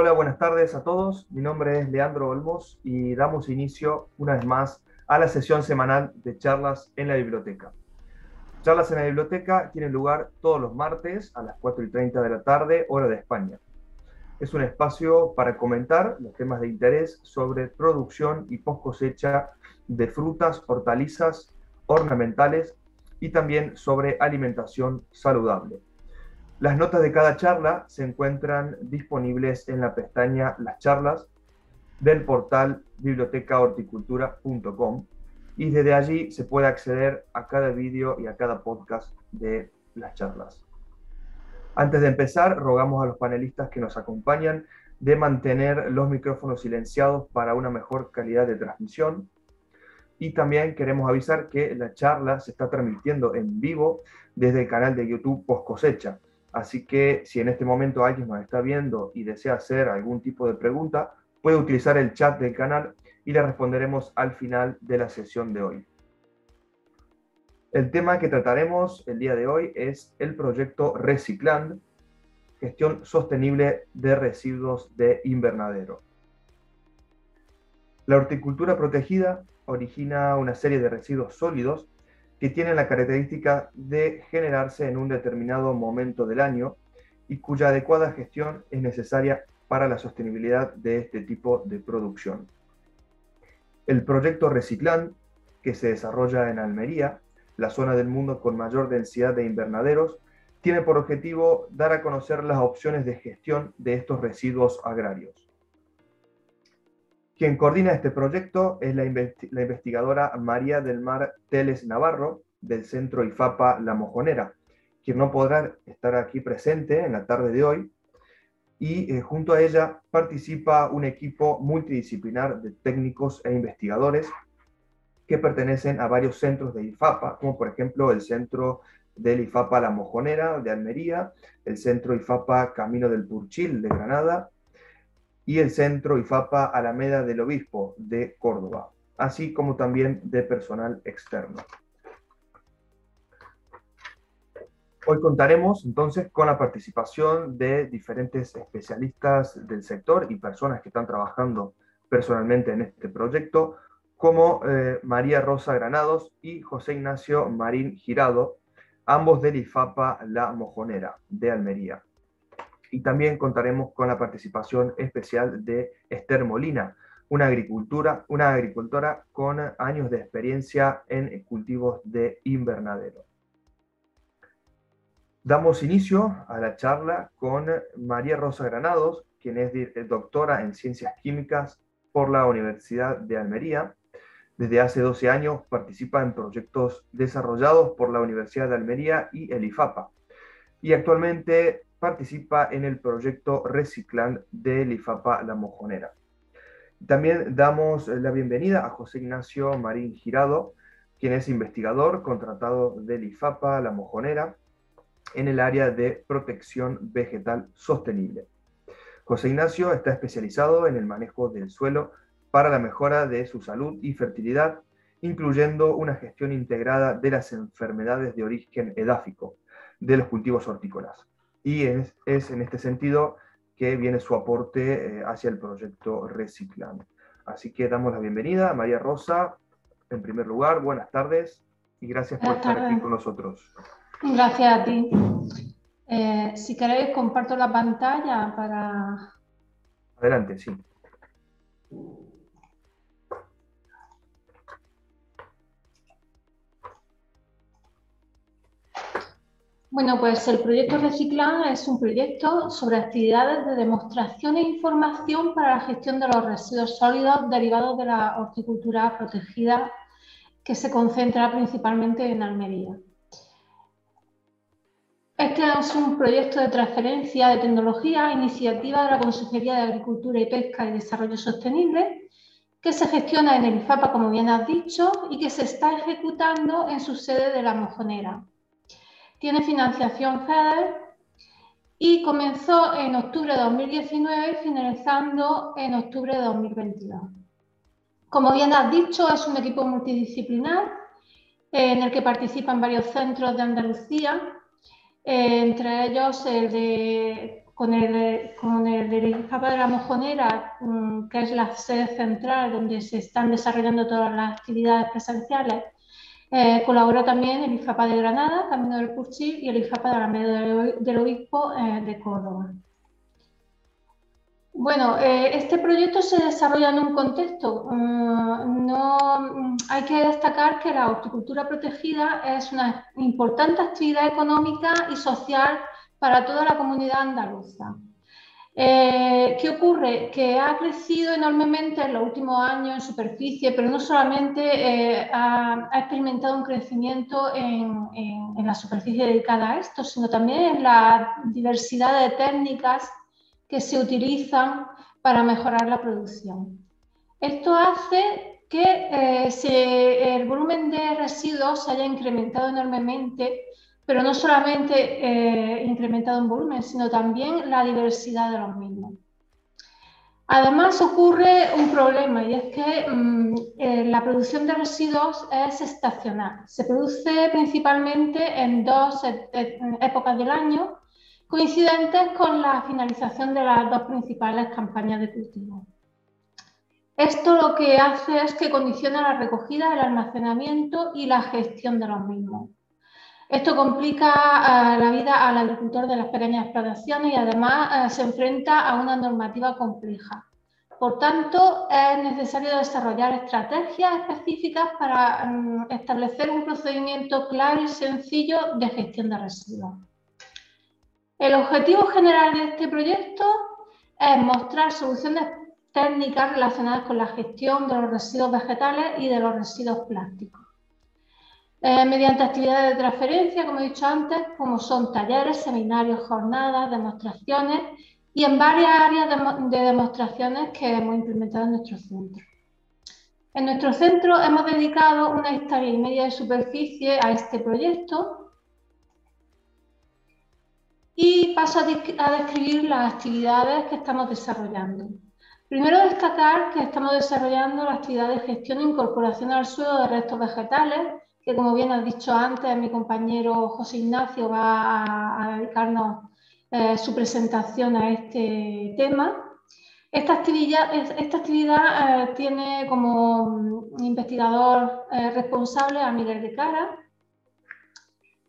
Hola, buenas tardes a todos. Mi nombre es Leandro Olmos y damos inicio una vez más a la sesión semanal de charlas en la biblioteca. Charlas en la biblioteca tienen lugar todos los martes a las 4 y 30 de la tarde, hora de España. Es un espacio para comentar los temas de interés sobre producción y post cosecha de frutas, hortalizas, ornamentales y también sobre alimentación saludable. Las notas de cada charla se encuentran disponibles en la pestaña Las charlas del portal bibliotecahorticultura.com y desde allí se puede acceder a cada vídeo y a cada podcast de las charlas. Antes de empezar, rogamos a los panelistas que nos acompañan de mantener los micrófonos silenciados para una mejor calidad de transmisión. Y también queremos avisar que la charla se está transmitiendo en vivo desde el canal de YouTube Post Cosecha. Así que si en este momento alguien nos está viendo y desea hacer algún tipo de pregunta, puede utilizar el chat del canal y le responderemos al final de la sesión de hoy. El tema que trataremos el día de hoy es el proyecto Recicland, gestión sostenible de residuos de invernadero. La horticultura protegida origina una serie de residuos sólidos que tienen la característica de generarse en un determinado momento del año y cuya adecuada gestión es necesaria para la sostenibilidad de este tipo de producción. El proyecto Reciclan, que se desarrolla en Almería, la zona del mundo con mayor densidad de invernaderos, tiene por objetivo dar a conocer las opciones de gestión de estos residuos agrarios. Quien coordina este proyecto es la, investigadora María del Mar Teles Navarro, del Centro IFAPA La Mojonera, quien no podrá estar aquí presente en la tarde de hoy, y eh, junto a ella participa un equipo multidisciplinar de técnicos e investigadores que pertenecen a varios centros de IFAPA, como por ejemplo el centro del IFAPA La Mojonera de Almería, el centro IFAPA Camino del Purchil de Granada, y el Centro IFAPA Alameda del Obispo de Córdoba, así como también de personal externo. Hoy contaremos entonces con la participación de diferentes especialistas del sector y personas que están trabajando personalmente en este proyecto, como eh, María Rosa Granados y José Ignacio Marín Girado, ambos del IFAPA La Mojonera de Almería y también contaremos con la participación especial de Esther Molina, una, agricultura, una agricultora con años de experiencia en cultivos de invernadero. Damos inicio a la charla con María Rosa Granados, quien es doctora en ciencias químicas por la Universidad de Almería. Desde hace 12 años participa en proyectos desarrollados por la Universidad de Almería y el IFAPA. Y actualmente participa en el proyecto Reciclan del IFAPA La Mojonera. También damos la bienvenida a José Ignacio Marín Girado, quien es investigador contratado del IFAPA La Mojonera en el área de protección vegetal sostenible. José Ignacio está especializado en el manejo del suelo para la mejora de su salud y fertilidad, incluyendo una gestión integrada de las enfermedades de origen edáfico de los cultivos hortícolas y es, en este sentido que viene su aporte eh, hacia el proyecto Reciclando. Así que damos la bienvenida a María Rosa. En primer lugar, buenas tardes y gracias por estar aquí con nosotros. Gracias a ti. Eh, si queréis, comparto la pantalla para... Adelante, sí. Bueno, pues el proyecto Reciclan es un proyecto sobre actividades de demostración e información para la gestión de los residuos sólidos derivados de la horticultura protegida que se concentra principalmente en Almería. Este es un proyecto de transferencia de tecnología, iniciativa de la Consejería de Agricultura y Pesca y Desarrollo Sostenible, que se gestiona en el IFAPA, como bien has dicho, y que se está ejecutando en su sede de La Mojonera, tiene financiación FEDER y comenzó en octubre de 2019 finalizando en octubre de 2022. Como bien has dicho, es un equipo multidisciplinar en el que participan varios centros de Andalucía, entre ellos el de con el, con el de la Mojonera, mm, que es la sede central donde se están desarrollando todas las actividades presenciales, eh, colaboró también el IFAPA de Granada, Camino del Curchil y el IFAPA de Alameda del Obispo eh, de Córdoba. Bueno, eh, este proyecto se desarrolla en un contexto. Mm, no, mm, hay que destacar que la horticultura protegida es una importante actividad económica y social para toda la comunidad andaluza. Eh, ¿Qué ocurre? Que ha crecido enormemente en los últimos años en superficie, pero no solamente eh, ha, experimentado un crecimiento en, la superficie dedicada a esto, sino también en la diversidad de técnicas que se utilizan para mejorar la producción. Esto hace que eh, el volumen de residuos se haya incrementado enormemente pero no solamente eh, incrementado en volumen, sino también la diversidad de los mismos. Además ocurre un problema y es que mm, eh, la producción de residuos es estacional. Se produce principalmente en dos e, e, épocas del año coincidentes con la finalización de las dos principales campañas de cultivo. Esto lo que hace es que condiciona la recogida, el almacenamiento y la gestión de los mismos. Esto complica eh, la vida al agricultor de las pequeñas explotaciones y además eh, se enfrenta a una normativa compleja. Por tanto, es necesario desarrollar estrategias específicas para mm, establecer un procedimiento claro y sencillo de gestión de residuos. El objetivo general de este proyecto es mostrar soluciones técnicas relacionadas con la gestión de los residuos vegetales y de los residuos plásticos. Eh, mediante actividades de transferencia, como he dicho antes, como son talleres, seminarios, jornadas, demostraciones y en varias áreas de, demostraciones que hemos implementado en nuestro centro. En nuestro centro hemos dedicado una hectárea y media de superficie a este proyecto y paso a, a describir las actividades que estamos desarrollando. Primero destacar que estamos desarrollando la actividad de gestión e incorporación al suelo de restos vegetales que como bien has dicho antes, mi compañero José Ignacio va a, dedicarnos eh, su presentación a este tema. Esta actividad, eh, tiene como investigador eh, responsable a Miguel de Cara.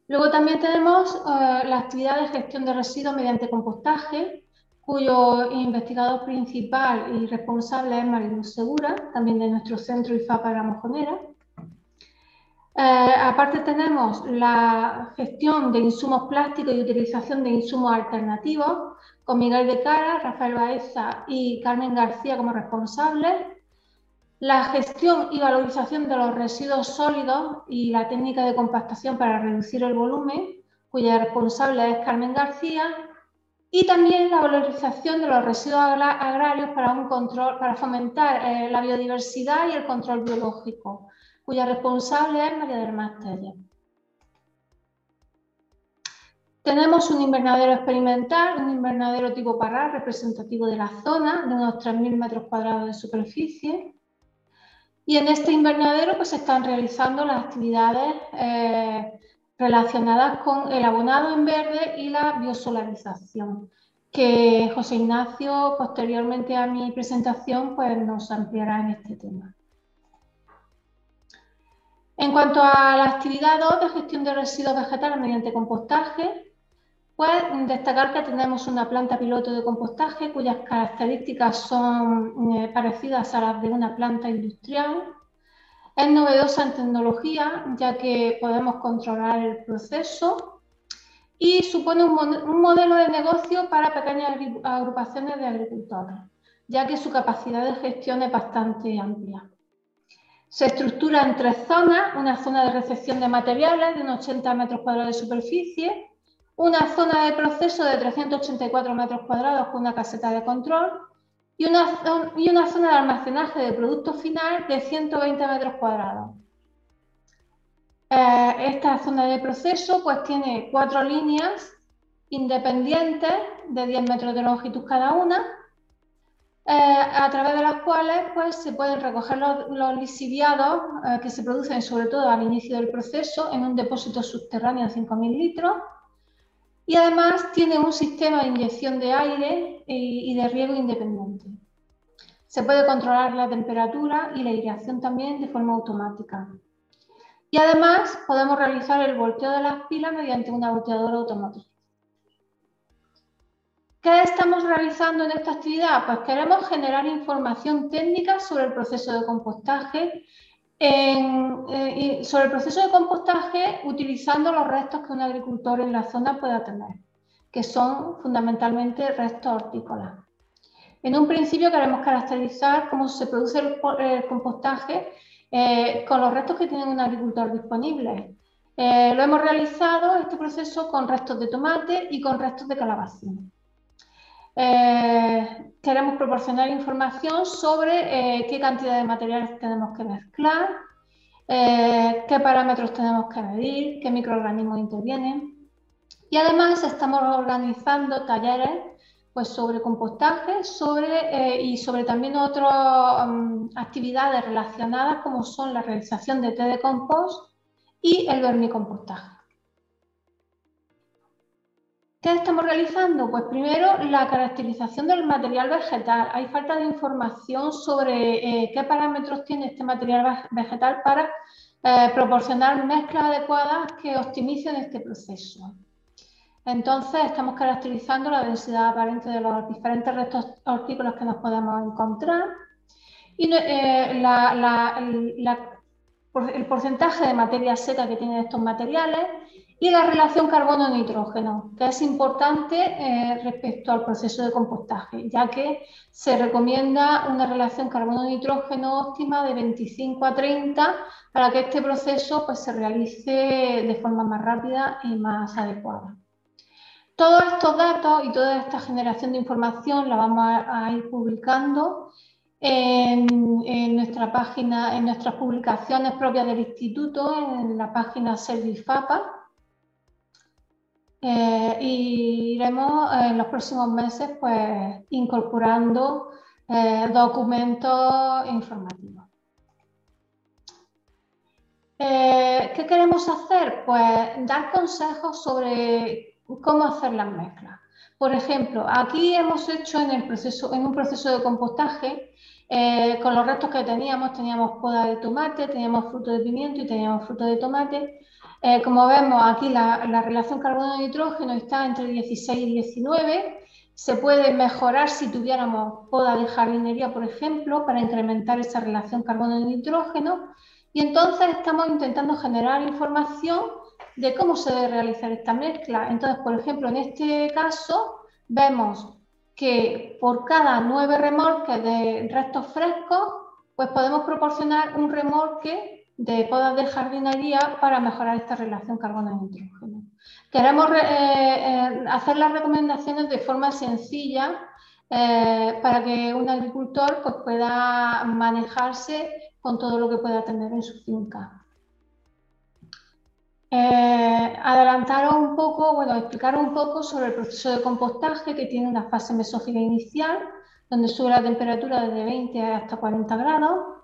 Luego también tenemos la actividad de gestión de residuos mediante compostaje, cuyo investigador principal y responsable es Mariluz Segura, también de nuestro centro IFAPA de la Mojonera. Eh, aparte tenemos la gestión de insumos plásticos y utilización de insumos alternativos, con Miguel de Cara, Rafael Baeza y Carmen García como responsables. La gestión y valorización de los residuos sólidos y la técnica de compactación para reducir el volumen, cuya responsable es Carmen García. Y también la valorización de los residuos agrarios para, un control, para fomentar eh, la biodiversidad y el control biológico cuya responsable es María del Mar Tenemos un invernadero experimental, un invernadero tipo Parral representativo de la zona, de unos 3.000 metros cuadrados de superficie. Y en este invernadero pues, se están realizando las actividades eh, relacionadas con el abonado en verde y la biosolarización, que José Ignacio, posteriormente a mi presentación, pues, nos ampliará en este tema. En cuanto a la actividad 2 de gestión de residuos vegetales mediante compostaje, pues destacar que tenemos una planta piloto de compostaje cuyas características son eh, parecidas a las de una planta industrial. Es novedosa en tecnología ya que podemos controlar el proceso y supone un modelo de negocio para pequeñas agrupaciones de agricultores, ya que su capacidad de gestión es bastante amplia. Se estructura en tres zonas, una zona de recepción de materiales de unos 80 metros cuadrados de superficie, una zona de proceso de 384 metros cuadrados con una caseta de control. Y una, y una zona de almacenaje de producto final de 120 metros cuadrados. Eh, esta zona de proceso pues, tiene cuatro líneas independientes de 10 metros de longitud cada una eh, a través de las cuales pues, se pueden recoger los, los eh, que se producen sobre todo al inicio del proceso en un depósito subterráneo de 5.000 litros y además tiene un sistema de inyección de aire y de riego independiente. Se puede controlar la temperatura y la aireación también de forma automática. Y además podemos realizar el volteo de las pilas mediante una volteadora automática. ¿Qué estamos realizando en esta actividad? Pues queremos generar información técnica sobre el proceso de compostaje, eh, sobre el proceso de compostaje utilizando los restos que un agricultor en la zona pueda tener, que son fundamentalmente restos hortícolas. En un principio queremos caracterizar cómo se produce el, compostaje eh, con los restos que tiene un agricultor disponible. Eh, lo hemos realizado este proceso con restos de tomate y con restos de calabacín. Eh, queremos proporcionar información sobre eh, qué cantidad de materiales tenemos que mezclar, eh, qué parámetros tenemos que medir, qué microorganismos intervienen. Y además estamos organizando talleres pues, sobre compostaje sobre, y sobre también otras mm, actividades relacionadas como son la realización de té de compost y el vermicompostaje. ¿Qué estamos realizando? Pues primero la caracterización del material vegetal. Hay falta de información sobre eh, qué parámetros tiene este material vegetal para eh, proporcionar mezclas adecuadas que optimicen este proceso. Entonces estamos caracterizando la densidad aparente de los diferentes restos hortícolas que nos podemos encontrar y eh, el porcentaje de materia seca que tienen estos materiales y la relación carbono-nitrógeno, que es importante eh, respecto al proceso de compostaje, ya que se recomienda una relación carbono-nitrógeno óptima de 25 a 30 para que este proceso pues, se realice de forma más rápida y más adecuada. Todos estos datos y toda esta generación de información la vamos a, ir publicando en, en, nuestra página, en nuestras publicaciones propias del instituto, en la página Servifapa, eh, y iremos en los próximos meses pues, incorporando eh, documentos informativos. Eh, ¿Qué queremos hacer? Pues dar consejos sobre cómo hacer las mezclas. Por ejemplo, aquí hemos hecho en, el proceso, en un proceso de compostaje, con los restos que teníamos, teníamos poda de tomate, teníamos fruto de pimiento y teníamos fruto de tomate, eh, como vemos aquí, la, relación carbono-nitrógeno está entre 16 y 19. Se puede mejorar si tuviéramos poda de jardinería, por ejemplo, para incrementar esa relación carbono-nitrógeno. Y entonces estamos intentando generar información de cómo se debe realizar esta mezcla. Entonces, por ejemplo, en este caso vemos que por cada nueve remolques de restos frescos, pues podemos proporcionar un remolque de podas de jardinería para mejorar esta relación carbono-nitrógeno. Queremos eh, eh, hacer las recomendaciones de forma sencilla eh, para que un agricultor pues, pueda manejarse con todo lo que pueda tener en su finca. adelantaros un poco, bueno, explicar un poco sobre el proceso de compostaje que tiene una fase mesófila inicial, donde sube la temperatura desde 20 hasta 40 grados,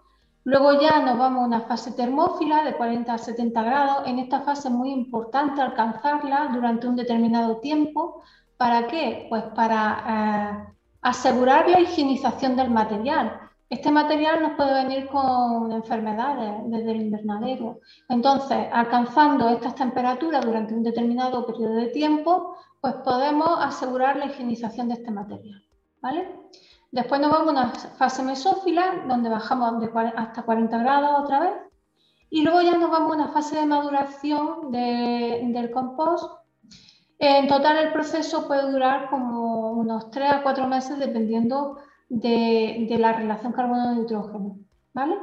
Luego ya nos vamos a una fase termófila de 40 a 70 grados. En esta fase es muy importante alcanzarla durante un determinado tiempo. ¿Para qué? Pues para eh, asegurar la higienización del material. Este material nos puede venir con enfermedades desde el invernadero. Entonces, alcanzando estas temperaturas durante un determinado periodo de tiempo, pues podemos asegurar la higienización de este material. ¿Vale? Después nos vamos a una fase mesófila, donde bajamos hasta 40 grados otra vez. Y luego ya nos vamos a una fase de maduración del compost. En total el proceso puede durar como unos 3 a 4 meses dependiendo de, la relación carbono-nitrógeno. ¿Vale?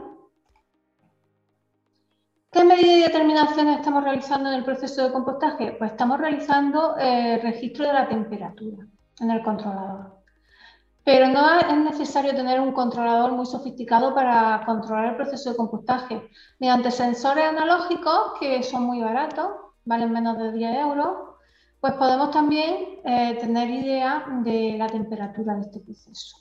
¿Qué medidas y determinaciones estamos realizando en el proceso de compostaje? Pues estamos realizando el eh, registro de la temperatura en el controlador. Pero no es necesario tener un controlador muy sofisticado para controlar el proceso de compostaje. Mediante sensores analógicos, que son muy baratos, valen menos de 10 euros, pues podemos también eh, tener idea de la temperatura de este proceso.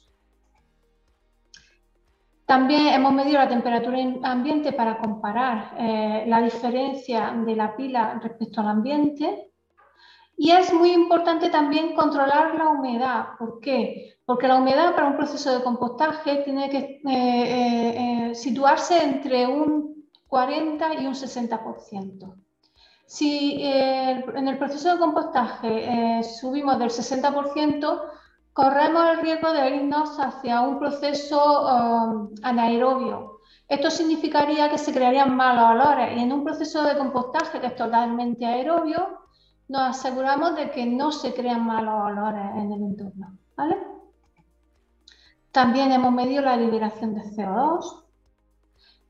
También hemos medido la temperatura ambiente para comparar eh, la diferencia de la pila respecto al ambiente Y es muy importante también controlar la humedad. ¿Por qué? Porque la humedad para un proceso de compostaje tiene que eh, eh, eh, situarse entre un 40 y un 60%. Si en el proceso de compostaje subimos del 60%, corremos el riesgo de irnos hacia un proceso um, anaerobio. Esto significaría que se crearían malos olores y en un proceso de compostaje que es totalmente aerobio, nos aseguramos de que no se crean malos olores en el entorno. También hemos medido la liberación de CO2.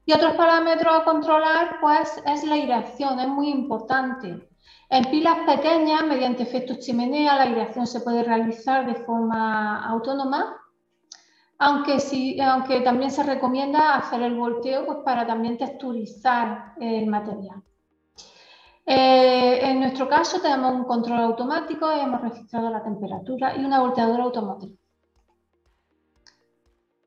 Y otros parámetros a controlar pues, es la aireación, es muy importante. En pilas pequeñas, mediante efectos chimenea, la aireación se puede realizar de forma autónoma, aunque, aunque también se recomienda hacer el volteo pues, para también texturizar el material. Eh, en nuestro caso tenemos un control automático, hemos registrado la temperatura y una volteadora automática.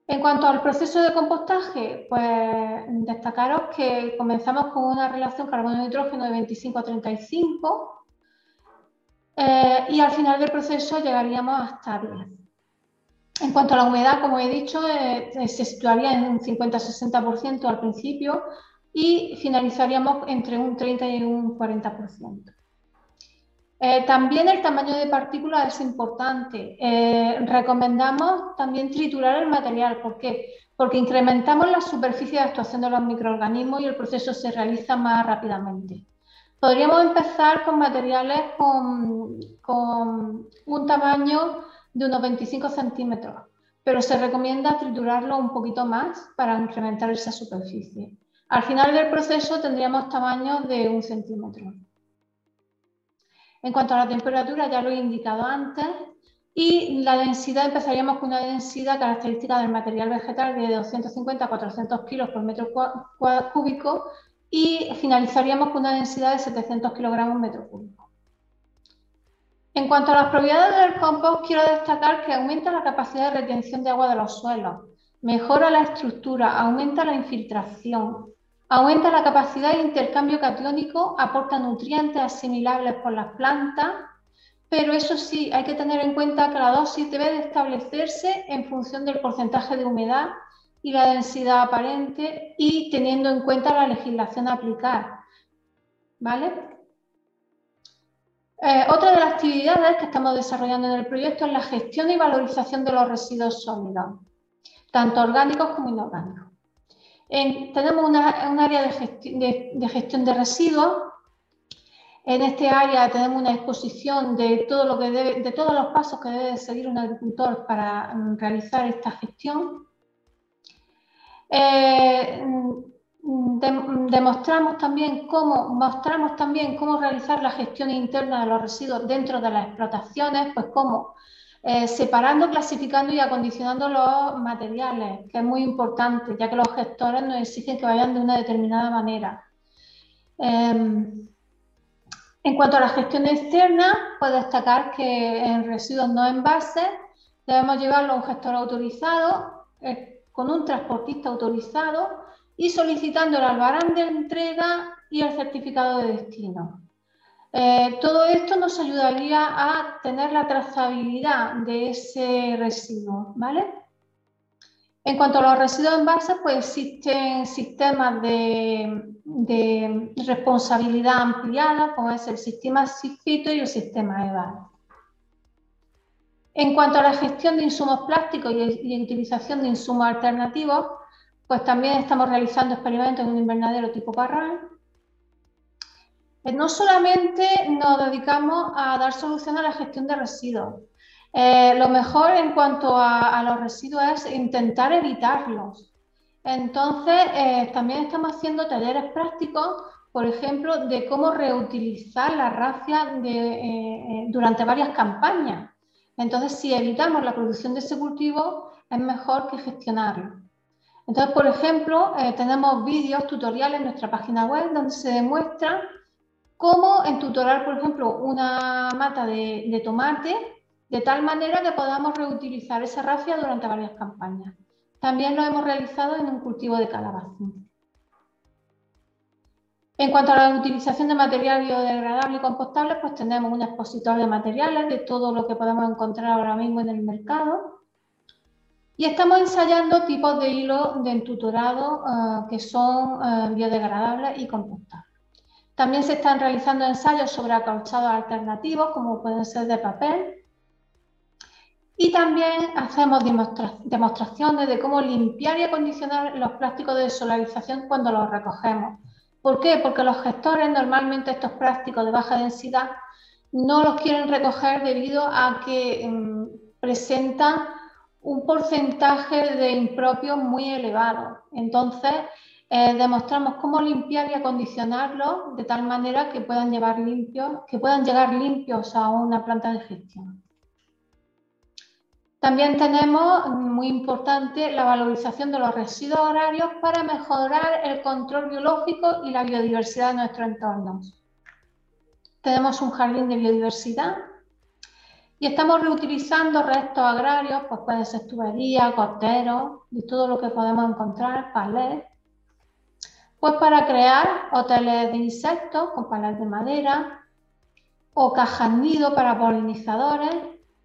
En cuanto al proceso de compostaje, pues destacaros que comenzamos con una relación carbono-nitrógeno de 25 a 35 eh, y al final del proceso llegaríamos hasta 10. En cuanto a la humedad, como he dicho, eh, eh, se situaría en un 50-60% al principio y finalizaríamos entre un 30 y un 40%. Eh, también el tamaño de partículas es importante. Eh, recomendamos también triturar el material. ¿Por qué? Porque incrementamos la superficie de actuación de los microorganismos y el proceso se realiza más rápidamente. Podríamos empezar con materiales con, con un tamaño de unos 25 centímetros, pero se recomienda triturarlo un poquito más para incrementar esa superficie. Al final del proceso tendríamos tamaños de un centímetro. En cuanto a la temperatura, ya lo he indicado antes, y la densidad, empezaríamos con una densidad característica del material vegetal de 250 a 400 kilos por metro cúbico y finalizaríamos con una densidad de 700 kilogramos metro cúbico. En cuanto a las propiedades del compost, quiero destacar que aumenta la capacidad de retención de agua de los suelos, mejora la estructura, aumenta la infiltración, Aumenta la capacidad de intercambio catiónico, aporta nutrientes asimilables por las plantas, pero eso sí, hay que tener en cuenta que la dosis debe de establecerse en función del porcentaje de humedad y la densidad aparente y teniendo en cuenta la legislación a aplicar. ¿Vale? Eh, otra de las actividades que estamos desarrollando en el proyecto es la gestión y valorización de los residuos sólidos, tanto orgánicos como inorgánicos tenemos un área de, gestión de residuos. En este área tenemos una exposición de, todo lo de todos los pasos que debe seguir un agricultor para mm, realizar esta gestión. Eh, mm, demostramos también cómo, mostramos también cómo realizar la gestión interna de los residuos dentro de las explotaciones, pues cómo eh, separando, clasificando y acondicionando los materiales, que es muy importante, ya que los gestores nos exigen que vayan de una determinada manera. Em, en cuanto a la gestión externa, puedo destacar que en residuos no envases debemos llevarlo a un gestor autorizado, eh, con un transportista autorizado y solicitando el albarán de entrega y el certificado de destino. Eh, todo esto nos ayudaría a tener la trazabilidad de ese residuo, ¿vale? En cuanto a los residuos en base, pues existen sistemas de, responsabilidad ampliada, como es el sistema SIFITO y el sistema EVAL. En cuanto a la gestión de insumos plásticos y, utilización de insumos alternativos, pues también estamos realizando experimentos en un invernadero tipo Parral no solamente nos dedicamos a dar solución a la gestión de residuos. Eh, lo mejor en cuanto a, los residuos es intentar evitarlos. Entonces, eh, también estamos haciendo talleres prácticos, por ejemplo, de cómo reutilizar la rafia durante varias campañas. Entonces, si evitamos la producción de ese cultivo, es mejor que gestionarlo. Entonces, por ejemplo, tenemos vídeos, tutoriales en nuestra página web donde se demuestra cómo entutorar, por ejemplo, una mata de, tomate de tal manera que podamos reutilizar esa rafia durante varias campañas. También lo hemos realizado en un cultivo de calabacín. En cuanto a la utilización de material biodegradable y compostable, pues tenemos un expositor de materiales de todo lo que podemos encontrar ahora mismo en el mercado. Y estamos ensayando tipos de hilo de entutorado eh, que son eh, biodegradables y compostables. También se están realizando ensayos sobre acolchados alternativos, como pueden ser de papel. Y también hacemos demostraciones de cómo limpiar y acondicionar los plásticos de solarización cuando los recogemos ¿Por qué? Porque los gestores normalmente estos plásticos de baja densidad no los quieren recoger debido a que mm, presentan un porcentaje de impropios muy elevado. Entonces, eh, demostramos cómo limpiar y acondicionarlos de tal manera que puedan, llevar limpios, que puedan llegar limpios a una planta de gestión. También tenemos, muy importante, la valorización de los residuos horarios para mejorar el control biológico y la biodiversidad de nuestros entornos. Tenemos un jardín de biodiversidad y estamos reutilizando restos agrarios, pues pueden ser tuberías, goteros y todo lo que podemos encontrar, palés, pues para crear hoteles de insectos con palés de madera o cajas nido para polinizadores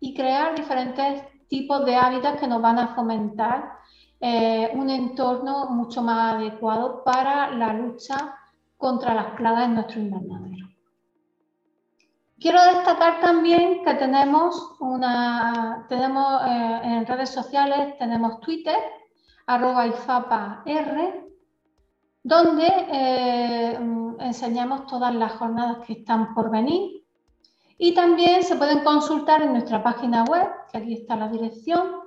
y crear diferentes tipos de hábitats que nos van a fomentar eh, un entorno mucho más adecuado para la lucha contra las plagas en nuestro invernadero. Quiero destacar también que tenemos una, tenemos eh, en redes sociales, tenemos Twitter, arroba R, donde eh, enseñamos todas las jornadas que están por venir y también se pueden consultar en nuestra página web, que aquí está la dirección,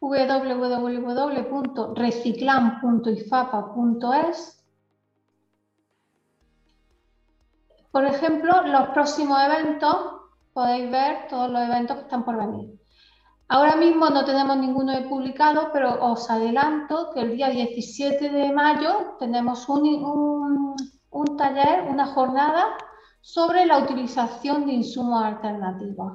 www.reciclan.ifapa.es. Por ejemplo, los próximos eventos, podéis ver todos los eventos que están por venir. Ahora mismo no tenemos ninguno publicado, pero os adelanto que el día 17 de mayo tenemos un, taller, una jornada sobre la utilización de insumos alternativos.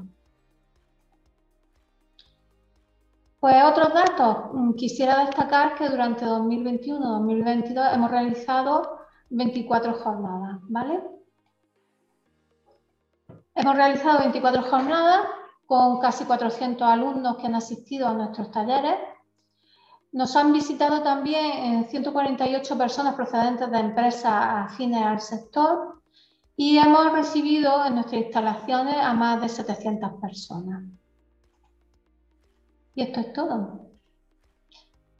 Pues otros datos. Mm, quisiera destacar que durante 2021-2022 hemos realizado 24 jornadas, ¿vale? Hemos realizado 24 jornadas con casi 400 alumnos que han asistido a nuestros talleres. Nos han visitado también 148 personas procedentes de empresas afines al sector y hemos recibido en nuestras instalaciones a más de 700 personas. Y esto es todo.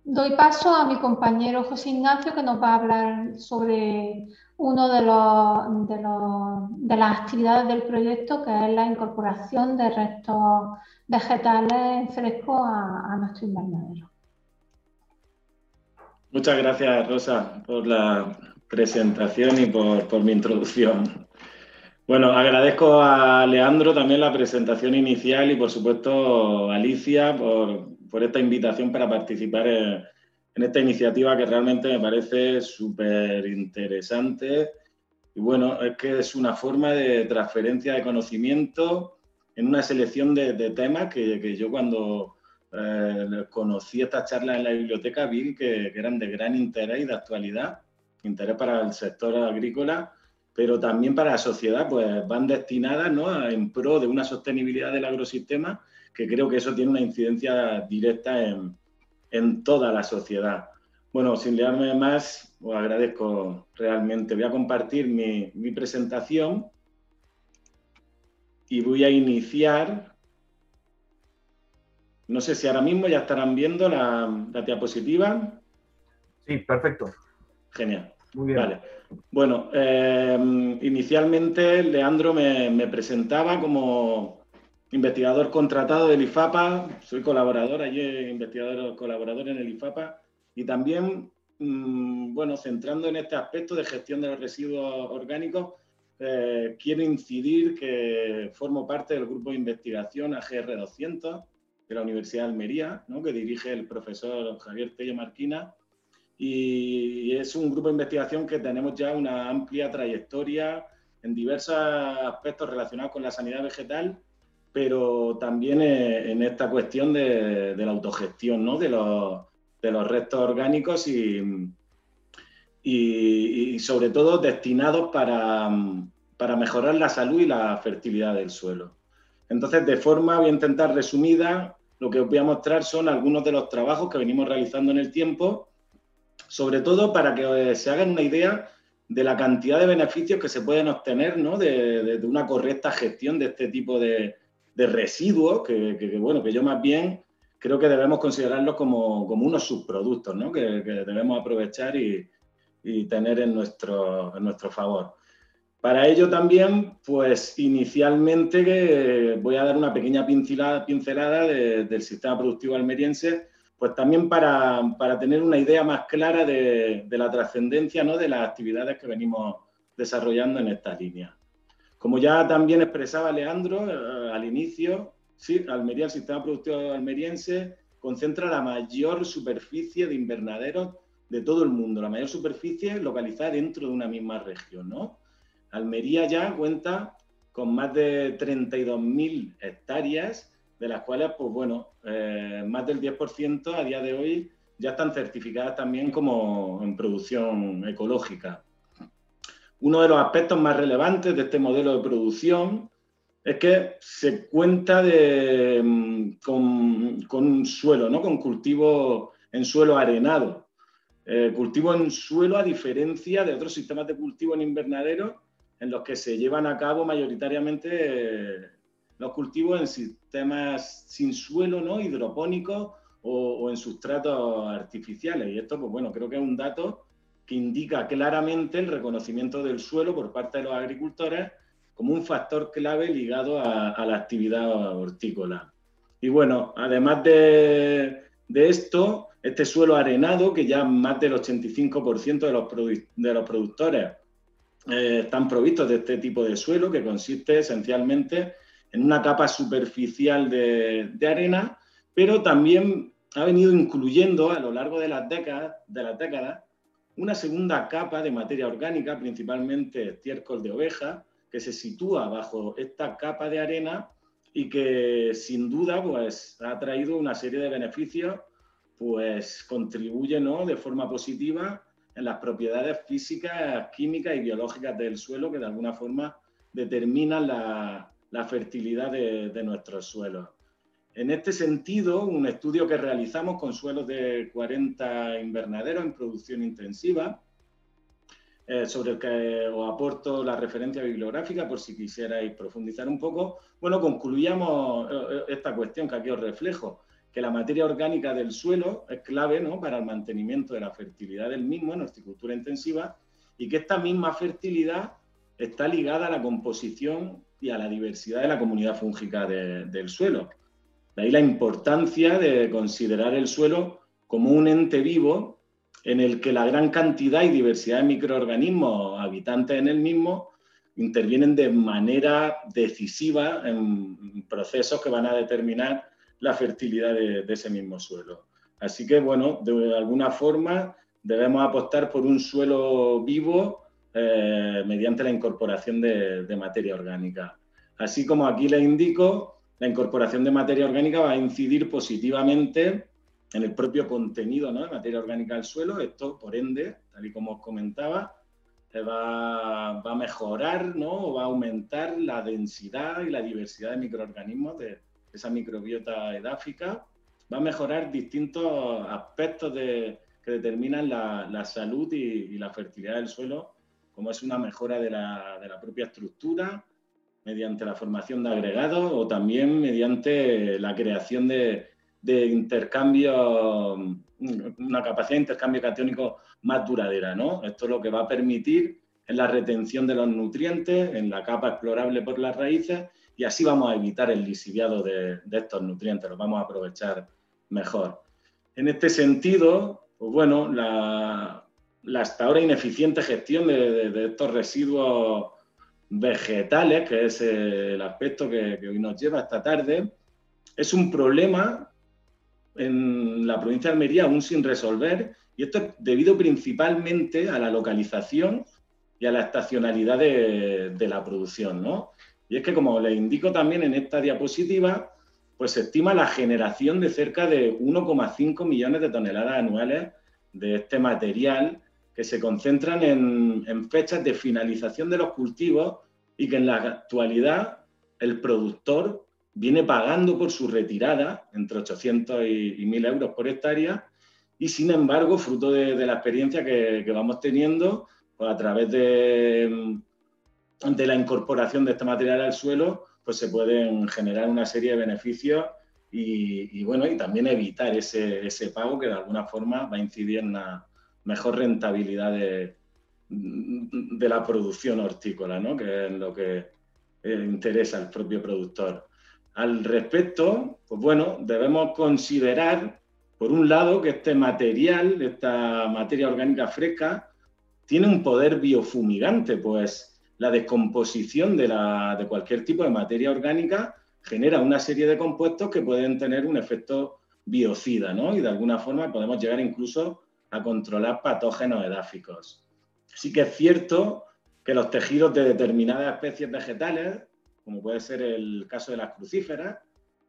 Doy paso a mi compañero José Ignacio que nos va a hablar sobre uno de, los, de, las actividades del proyecto que es la incorporación de restos vegetales frescos a, nuestro invernadero. Muchas gracias, Rosa, por la presentación y por, por mi introducción. Bueno, agradezco a Leandro también la presentación inicial y por supuesto a Alicia por, esta invitación para participar en, esta iniciativa que realmente me parece súper interesante. Y bueno, es que es una forma de transferencia de conocimiento en una selección de, temas que, yo cuando eh, conocí estas charlas en la biblioteca vi que, que eran de gran interés y de actualidad, interés para el sector agrícola pero también para la sociedad, pues van destinadas ¿no? en pro de una sostenibilidad del agrosistema, que creo que eso tiene una incidencia directa en, en toda la sociedad. Bueno, sin liarme más, os agradezco realmente. Voy a compartir mi, mi presentación y voy a iniciar. No sé si ahora mismo ya estarán viendo la, la diapositiva. Sí, perfecto. Genial. Muy bien. Vale. Bueno, eh, inicialmente Leandro me, presentaba como investigador contratado del IFAPA, soy colaborador, allí investigador colaborador en el IFAPA y también, mm, bueno, centrando en este aspecto de gestión de los residuos orgánicos, eh, quiero incidir que formo parte del grupo de investigación AGR 200 de la Universidad de Almería, que dirige el profesor Javier Tello Marquina, y es un grupo de investigación que tenemos ya una amplia trayectoria en diversos aspectos relacionados con la sanidad vegetal, pero también eh, en esta cuestión de, la autogestión ¿no? de, los, restos orgánicos y, sobre todo destinados para, mejorar la salud y la fertilidad del suelo. Entonces, de forma, voy a intentar resumida, lo que os voy a mostrar son algunos de los trabajos que venimos realizando en el tiempo, sobre todo para que se hagan una idea de la cantidad de beneficios que se pueden obtener ¿no? de, una correcta gestión de este tipo de, residuos, que, bueno, que yo más bien creo que debemos considerarlos como, unos subproductos ¿no? que, debemos aprovechar y, tener en nuestro, en nuestro favor. Para ello también, pues inicialmente voy a dar una pequeña pincelada, pincelada del sistema productivo almeriense pues también para, tener una idea más clara de, la trascendencia ¿no? de las actividades que venimos desarrollando en esta línea. Como ya también expresaba Leandro eh, al inicio, Almería, el sistema productivo almeriense, concentra la mayor superficie de invernaderos de todo el mundo, la mayor superficie localizada dentro de una misma región. Almería ya cuenta con más de 32.000 hectáreas de las cuales, pues bueno, eh, más del 10% a día de hoy ya están certificadas también como en producción ecológica. Uno de los aspectos más relevantes de este modelo de producción es que se cuenta mm, con, un suelo, ¿no? con cultivo en suelo arenado. Eh, cultivo en suelo a diferencia de otros sistemas de cultivo en invernadero en los que se llevan a cabo mayoritariamente los cultivos en sistemas sin suelo, ¿no? hidropónicos o, en sustratos artificiales. Y esto, pues bueno, creo que es un dato que indica claramente el reconocimiento del suelo por parte de los agricultores como un factor clave ligado a, la actividad hortícola. Y bueno, además de, esto, este suelo arenado, que ya más del 85% de los, de los productores eh, están provistos de este tipo de suelo, que consiste esencialmente en una capa superficial de, arena, pero también ha venido incluyendo a lo largo de las décadas, de las décadas una segunda capa de materia orgánica, principalmente estiércol de oveja, que se sitúa bajo esta capa de arena y que sin duda pues, ha traído una serie de beneficios, pues contribuye ¿no? de forma positiva en las propiedades físicas, químicas y biológicas del suelo que de alguna forma determinan la, la fertilidad de, nuestros suelos. En este sentido, un estudio que realizamos con suelos de 40 invernaderos en producción intensiva, eh, sobre el que os aporto la referencia bibliográfica por si quisierais profundizar un poco, bueno, concluíamos eh, esta cuestión que aquí os reflejo, que la materia orgánica del suelo es clave ¿no? para el mantenimiento de la fertilidad del mismo en horticultura intensiva y que esta misma fertilidad está ligada a la composición y a la diversidad de la comunidad fúngica del suelo. De ahí la importancia de considerar el suelo como un ente vivo en el que la gran cantidad y diversidad de microorganismos habitantes en el mismo intervienen de manera decisiva en procesos que van a determinar la fertilidad de, de ese mismo suelo. Así que, bueno, de alguna forma debemos apostar por un suelo vivo eh, mediante la incorporación de, materia orgánica. Así como aquí le indico, la incorporación de materia orgánica va a incidir positivamente en el propio contenido de materia orgánica del suelo. Esto, por ende, tal y como os comentaba, va, a mejorar ¿no? o va a aumentar la densidad y la diversidad de microorganismos de esa microbiota edáfica. Va a mejorar distintos aspectos que determinan la, salud y la fertilidad del suelo como es una mejora de la, propia estructura mediante la formación de agregados o también mediante la creación de, intercambio, una capacidad de intercambio catiónico más duradera. ¿no? Esto es lo que va a permitir en la retención de los nutrientes, en la capa explorable por las raíces, y así vamos a evitar el lisiviado de, de estos nutrientes, los vamos a aprovechar mejor. En este sentido, pues bueno, la, la hasta ahora ineficiente gestión de, estos residuos vegetales, que es el aspecto que, hoy nos lleva esta tarde, es un problema en la provincia de Almería aún sin resolver, y esto es debido principalmente a la localización y a la estacionalidad de, de la producción. ¿no? Y es que, como les indico también en esta diapositiva, pues se estima la generación de cerca de 1,5 millones de toneladas anuales de este material que se concentran en, fechas de finalización de los cultivos y que en la actualidad el productor viene pagando por su retirada entre 800 y, 1000 euros por hectárea y sin embargo, fruto de, la experiencia que, vamos teniendo, pues a través de, de la incorporación de este material al suelo, pues se pueden generar una serie de beneficios y, bueno, y también evitar ese, ese, pago que de alguna forma va a incidir en la mejor rentabilidad de, de la producción hortícola, ¿no? que es lo que eh, interesa al propio productor. Al respecto, pues bueno, debemos considerar, por un lado, que este material, esta materia orgánica fresca, tiene un poder biofumigante, pues la descomposición de, la, de cualquier tipo de materia orgánica genera una serie de compuestos que pueden tener un efecto biocida, ¿no? Y de alguna forma podemos llegar incluso a controlar patógenos edáficos. Sí que es cierto que los tejidos de determinadas especies vegetales, como puede ser el caso de las crucíferas,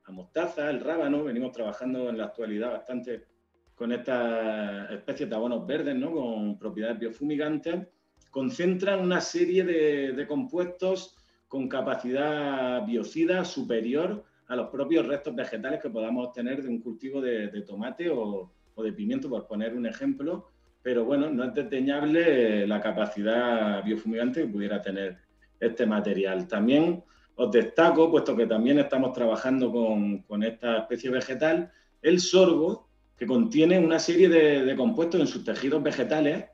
la mostaza, el rábano, venimos trabajando en la actualidad bastante con estas especies de abonos verdes, ¿no? con propiedades biofumigantes, concentran una serie de, compuestos con capacidad biocida superior a los propios restos vegetales que podamos obtener de un cultivo de, tomate o, o de pimiento, por poner un ejemplo, pero bueno, no es desdeñable la capacidad biofumigante que pudiera tener este material. También os destaco, puesto que también estamos trabajando con, esta especie vegetal, el sorgo, que contiene una serie de, compuestos en sus tejidos vegetales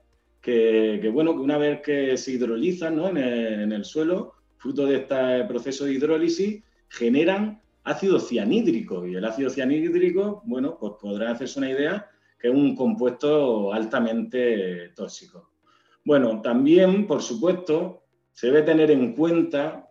que, bueno, que una vez que se hidrolizan en, el, en, el, suelo, fruto de este proceso de hidrólisis, generan ácido cianhídrico. Y el ácido cianhídrico, bueno, pues podrán hacerse una idea es un compuesto altamente tóxico. Bueno, también, por supuesto, se debe tener en cuenta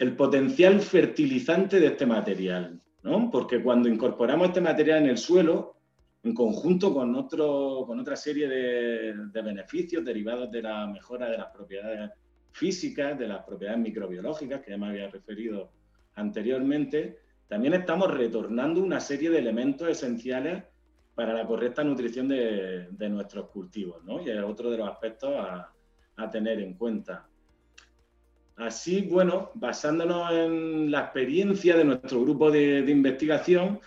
el potencial fertilizante de este material, ¿no? Porque cuando incorporamos este material en el suelo, en conjunto con, otro, con otra serie de, de beneficios derivados de la mejora de las propiedades físicas, de las propiedades microbiológicas, que ya me había referido anteriormente, también estamos retornando una serie de elementos esenciales para la correcta nutrición de, nuestros cultivos, ¿no? Y es otro de los aspectos a, tener en cuenta. Así, bueno, basándonos en la experiencia de nuestro grupo de, investigación,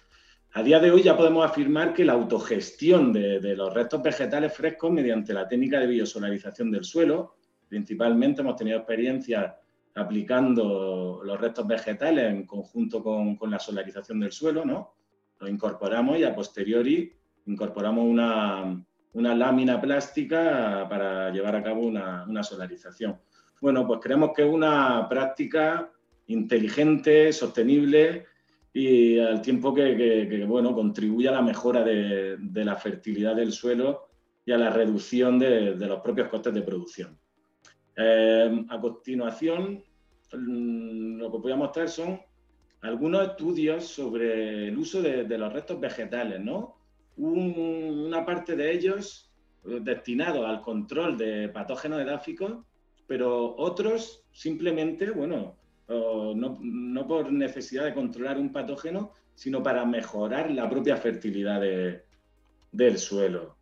a día de hoy ya podemos afirmar que la autogestión de, de, los restos vegetales frescos mediante la técnica de biosolarización del suelo, principalmente hemos tenido experiencias aplicando los restos vegetales en conjunto con, con la solarización del suelo, ¿no? Lo incorporamos y a posteriori incorporamos una, una lámina plástica para llevar a cabo una, solarización. Bueno, pues creemos que es una práctica inteligente, sostenible y al tiempo que, bueno, contribuye a la mejora de, la fertilidad del suelo y a la reducción de, de los propios costes de producción. Eh, a continuación, mm, lo que voy a mostrar son algunos estudios sobre el uso de, los restos vegetales, ¿no? una parte de ellos eh, destinados al control de patógenos edáficos, pero otros simplemente, bueno, no, por necesidad de controlar un patógeno, sino para mejorar la propia fertilidad del suelo.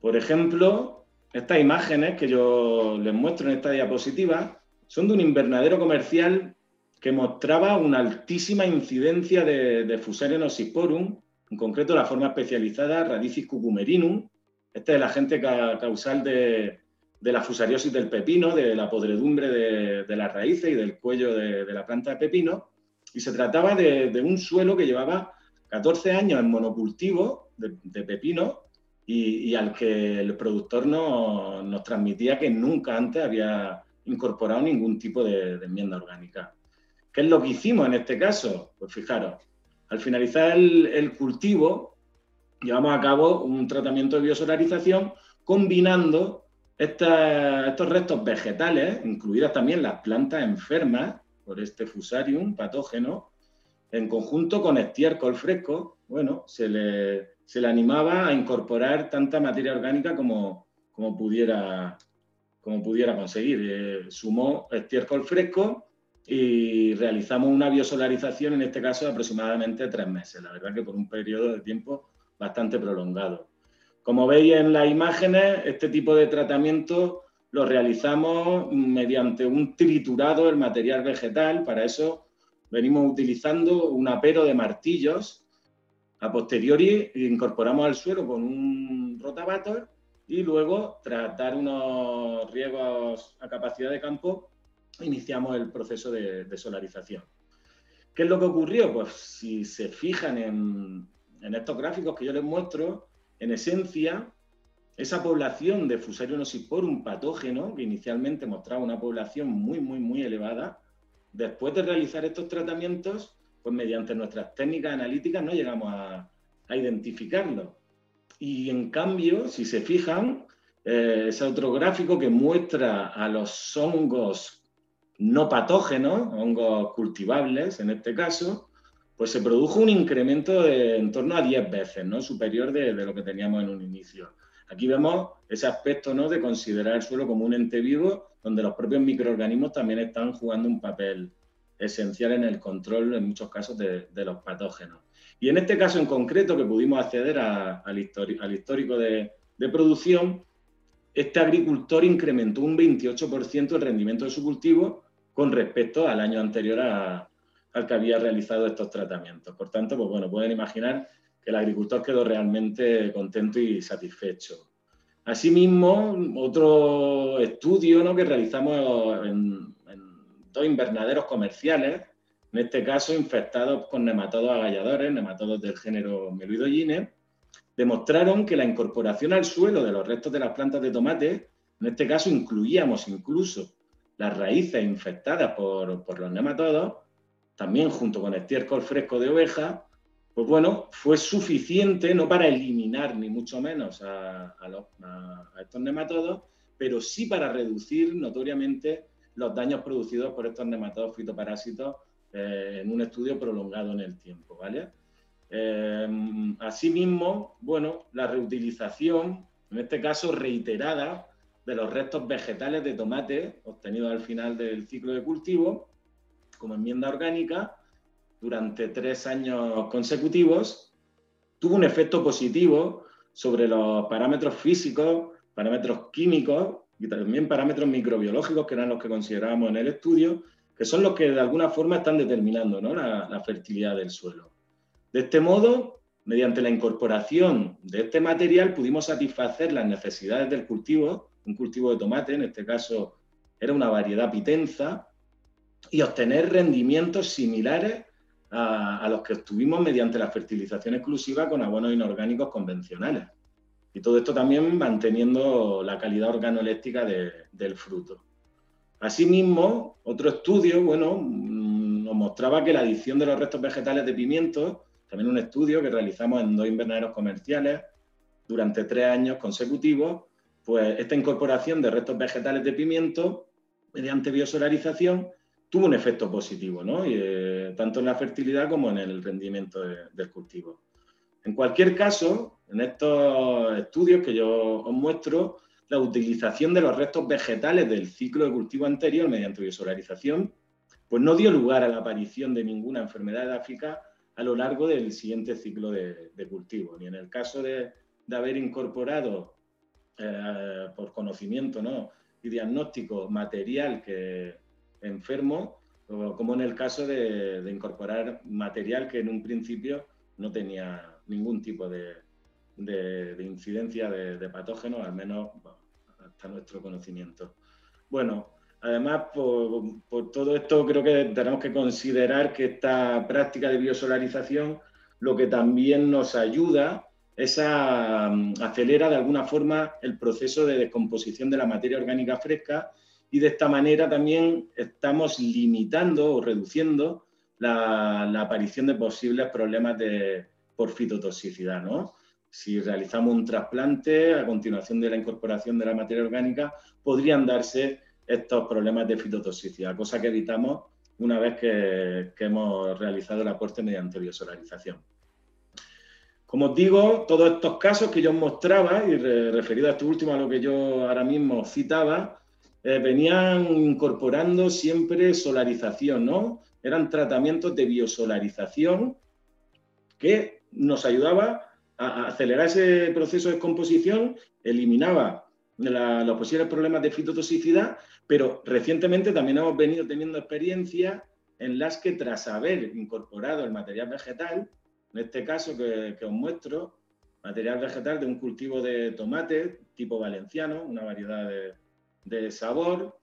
Por ejemplo, estas imágenes que yo les muestro en esta diapositiva son de un invernadero comercial que mostraba una altísima incidencia de, de Fusarium oxysporum, en concreto la forma especializada Radicis cucumerinum. Este es el agente causal de, la fusariosis del pepino, de la podredumbre de, las raíces y del cuello de, la planta de pepino. Y se trataba de, un suelo que llevaba 14 años en monocultivo de, pepino y, al que el productor no, nos transmitía que nunca antes había incorporado ningún tipo de enmienda orgánica. ¿Qué es lo que hicimos en este caso? Pues fijaros, al finalizar el, cultivo, llevamos a cabo un tratamiento de biosolarización combinando estos restos vegetales, incluidas también las plantas enfermas por este fusarium patógeno, en conjunto con estiércol fresco, bueno, se le, se le animaba a incorporar tanta materia orgánica como, como, pudiera, como pudiera conseguir. Eh, sumó estiércol fresco y realizamos una biosolarización, en este caso de aproximadamente tres meses, la verdad que por un periodo de tiempo bastante prolongado. Como veis en las imágenes, este tipo de tratamiento lo realizamos mediante un triturado del material vegetal. Para eso venimos utilizando un apero de martillos. A posteriori incorporamos al suelo con un rotavator y luego, tras dar unos riegos a capacidad de campo, iniciamos el proceso de, solarización. ¿Qué es lo que ocurrió? Pues si se fijan en, estos gráficos que yo les muestro, en esencia, esa población de Fusarium un patógeno, que inicialmente mostraba una población muy, muy, muy elevada, después de realizar estos tratamientos, pues mediante nuestras técnicas analíticas no llegamos a, identificarlo. Y en cambio, si se fijan, eh, ese otro gráfico que muestra a los hongos no patógenos, hongos cultivables en este caso, pues se produjo un incremento de en torno a 10 veces, ¿no? Superior de, lo que teníamos en un inicio. Aquí vemos ese aspecto ¿no? de considerar el suelo como un ente vivo, donde los propios microorganismos también están jugando un papel esencial en el control, en muchos casos, de, los patógenos. Y en este caso en concreto, que pudimos acceder al, histórico de, producción, este agricultor incrementó un 28% el rendimiento de su cultivo con respecto al año anterior al que había realizado estos tratamientos. Por tanto, pues bueno, pueden imaginar que el agricultor quedó realmente contento y satisfecho. Asimismo, otro estudio ¿no? que realizamos en, dos invernaderos comerciales, en este caso infectados con nematodos agalladores, nematodos del género Meluidogyne, demostraron que la incorporación al suelo de los restos de las plantas de tomate, en este caso incluíamos incluso las raíces infectadas por, por los nematodos, también junto con estiércol fresco de oveja, pues bueno, fue suficiente, no para eliminar ni mucho menos a, estos nematodos, pero sí para reducir notoriamente los daños producidos por estos nematodos fitoparásitos eh, en un estudio prolongado en el tiempo, ¿vale? Eh, asimismo, bueno, la reutilización, en este caso reiterada, de los restos vegetales de tomate obtenidos al final del ciclo de cultivo, como enmienda orgánica, durante tres años consecutivos, tuvo un efecto positivo sobre los parámetros físicos, parámetros químicos y también parámetros microbiológicos, que eran los que considerábamos en el estudio, que son los que de alguna forma están determinando la, la fertilidad del suelo. De este modo, mediante la incorporación de este material, pudimos satisfacer las necesidades del cultivo, un cultivo de tomate, en este caso era una variedad pitenza, y obtener rendimientos similares a, los que obtuvimos mediante la fertilización exclusiva con abonos inorgánicos convencionales. Y todo esto también manteniendo la calidad organoeléctrica del fruto. Asimismo, otro estudio, bueno, mm, nos mostraba que la adición de los restos vegetales de pimiento, también un estudio que realizamos en dos invernaderos comerciales durante tres años consecutivos, pues esta incorporación de restos vegetales de pimiento mediante biosolarización tuvo un efecto positivo, ¿no? Eh, tanto en la fertilidad como en el rendimiento del cultivo. En cualquier caso, en estos estudios que yo os muestro, la utilización de los restos vegetales del ciclo de cultivo anterior mediante biosolarización, pues no dio lugar a la aparición de ninguna enfermedad edáfica a lo largo del siguiente ciclo de, cultivo. Ni en el caso de, haber incorporado eh, por conocimiento ¿no? y diagnóstico material que enfermo, como en el caso de, incorporar material que en un principio no tenía ningún tipo de, incidencia de, patógenos, al menos hasta nuestro conocimiento. Bueno, además, por, todo esto creo que tenemos que considerar que esta práctica de biosolarización lo que también nos ayuda es a acelera de alguna forma el proceso de descomposición de la materia orgánica fresca y de esta manera también estamos limitando o reduciendo la, aparición de posibles problemas de, por fitotoxicidad. ¿no? Si realizamos un trasplante a continuación de la incorporación de la materia orgánica, podrían darse estos problemas de fitotoxicidad, cosa que evitamos una vez que, hemos realizado el aporte mediante biosolarización. Como os digo, todos estos casos que yo os mostraba, y referido a esto último, a lo que yo ahora mismo citaba, eh, venían incorporando siempre solarización, ¿no? Eran tratamientos de biosolarización que nos ayudaba acelerar ese proceso de descomposición, eliminaba los posibles problemas de fitotoxicidad, pero recientemente también hemos venido teniendo experiencias en las que tras haber incorporado el material vegetal, en este caso que, os muestro, material vegetal de un cultivo de tomate tipo valenciano, una variedad de, sabor,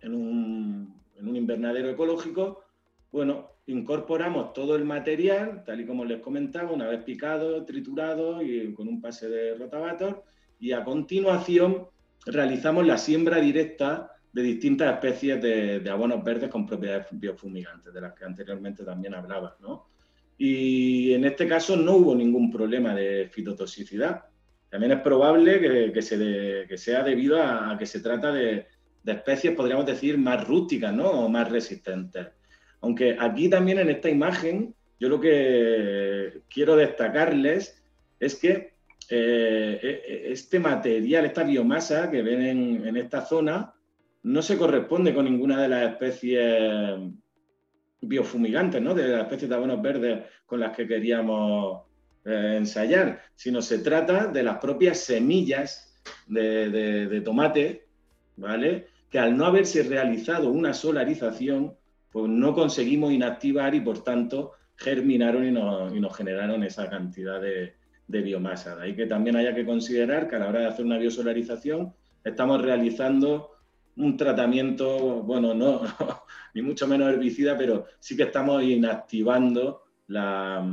en un, invernadero ecológico, bueno, incorporamos todo el material, tal y como les comentaba, una vez picado, triturado y con un pase de rotavator, y a continuación realizamos la siembra directa de distintas especies de, abonos verdes con propiedades biofumigantes, de las que anteriormente también hablaba. ¿no? Y en este caso no hubo ningún problema de fitotoxicidad. También es probable que, se sea debido a, que se trata de, de, especies, podríamos decir, más rústicas ¿no? o más resistentes. Aunque aquí también en esta imagen, yo lo que quiero destacarles es que eh, e, este material, esta biomasa que ven en, esta zona, no se corresponde con ninguna de las especies biofumigantes, ¿no? de las especies de abonos verdes con las que queríamos eh, ensayar, sino se trata de las propias semillas de, tomate, ¿vale? que al no haberse realizado una solarización, pues no conseguimos inactivar y por tanto germinaron y nos generaron esa cantidad de, de biomasa. De ahí que también haya que considerar que a la hora de hacer una biosolarización estamos realizando un tratamiento, bueno, no, ni mucho menos herbicida, pero sí que estamos inactivando la,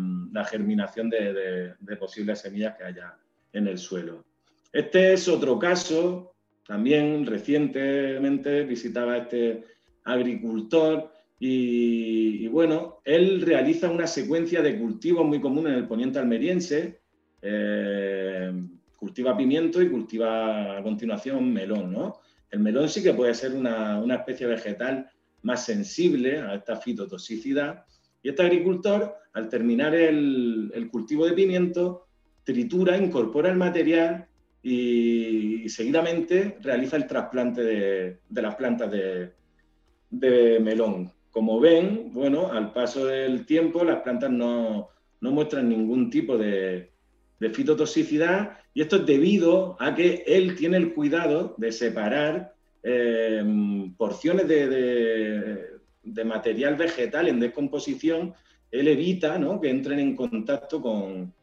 germinación de, posibles semillas que haya en el suelo. Este es otro caso, también recientemente visitaba este agricultor y, y, bueno, él realiza una secuencia de cultivos muy común en el poniente almeriense eh, cultiva pimiento y cultiva a continuación melón, ¿no? El melón sí que puede ser una, especie vegetal más sensible a esta fitotoxicidad y este agricultor, al terminar el, cultivo de pimiento, tritura, incorpora el material y, seguidamente realiza el trasplante de, las plantas de, de, melón. Como ven, bueno, al paso del tiempo las plantas no, no muestran ningún tipo de, de fitotoxicidad y esto es debido a que él tiene el cuidado de separar eh, porciones de, material vegetal en descomposición, él evita que entren en contacto con,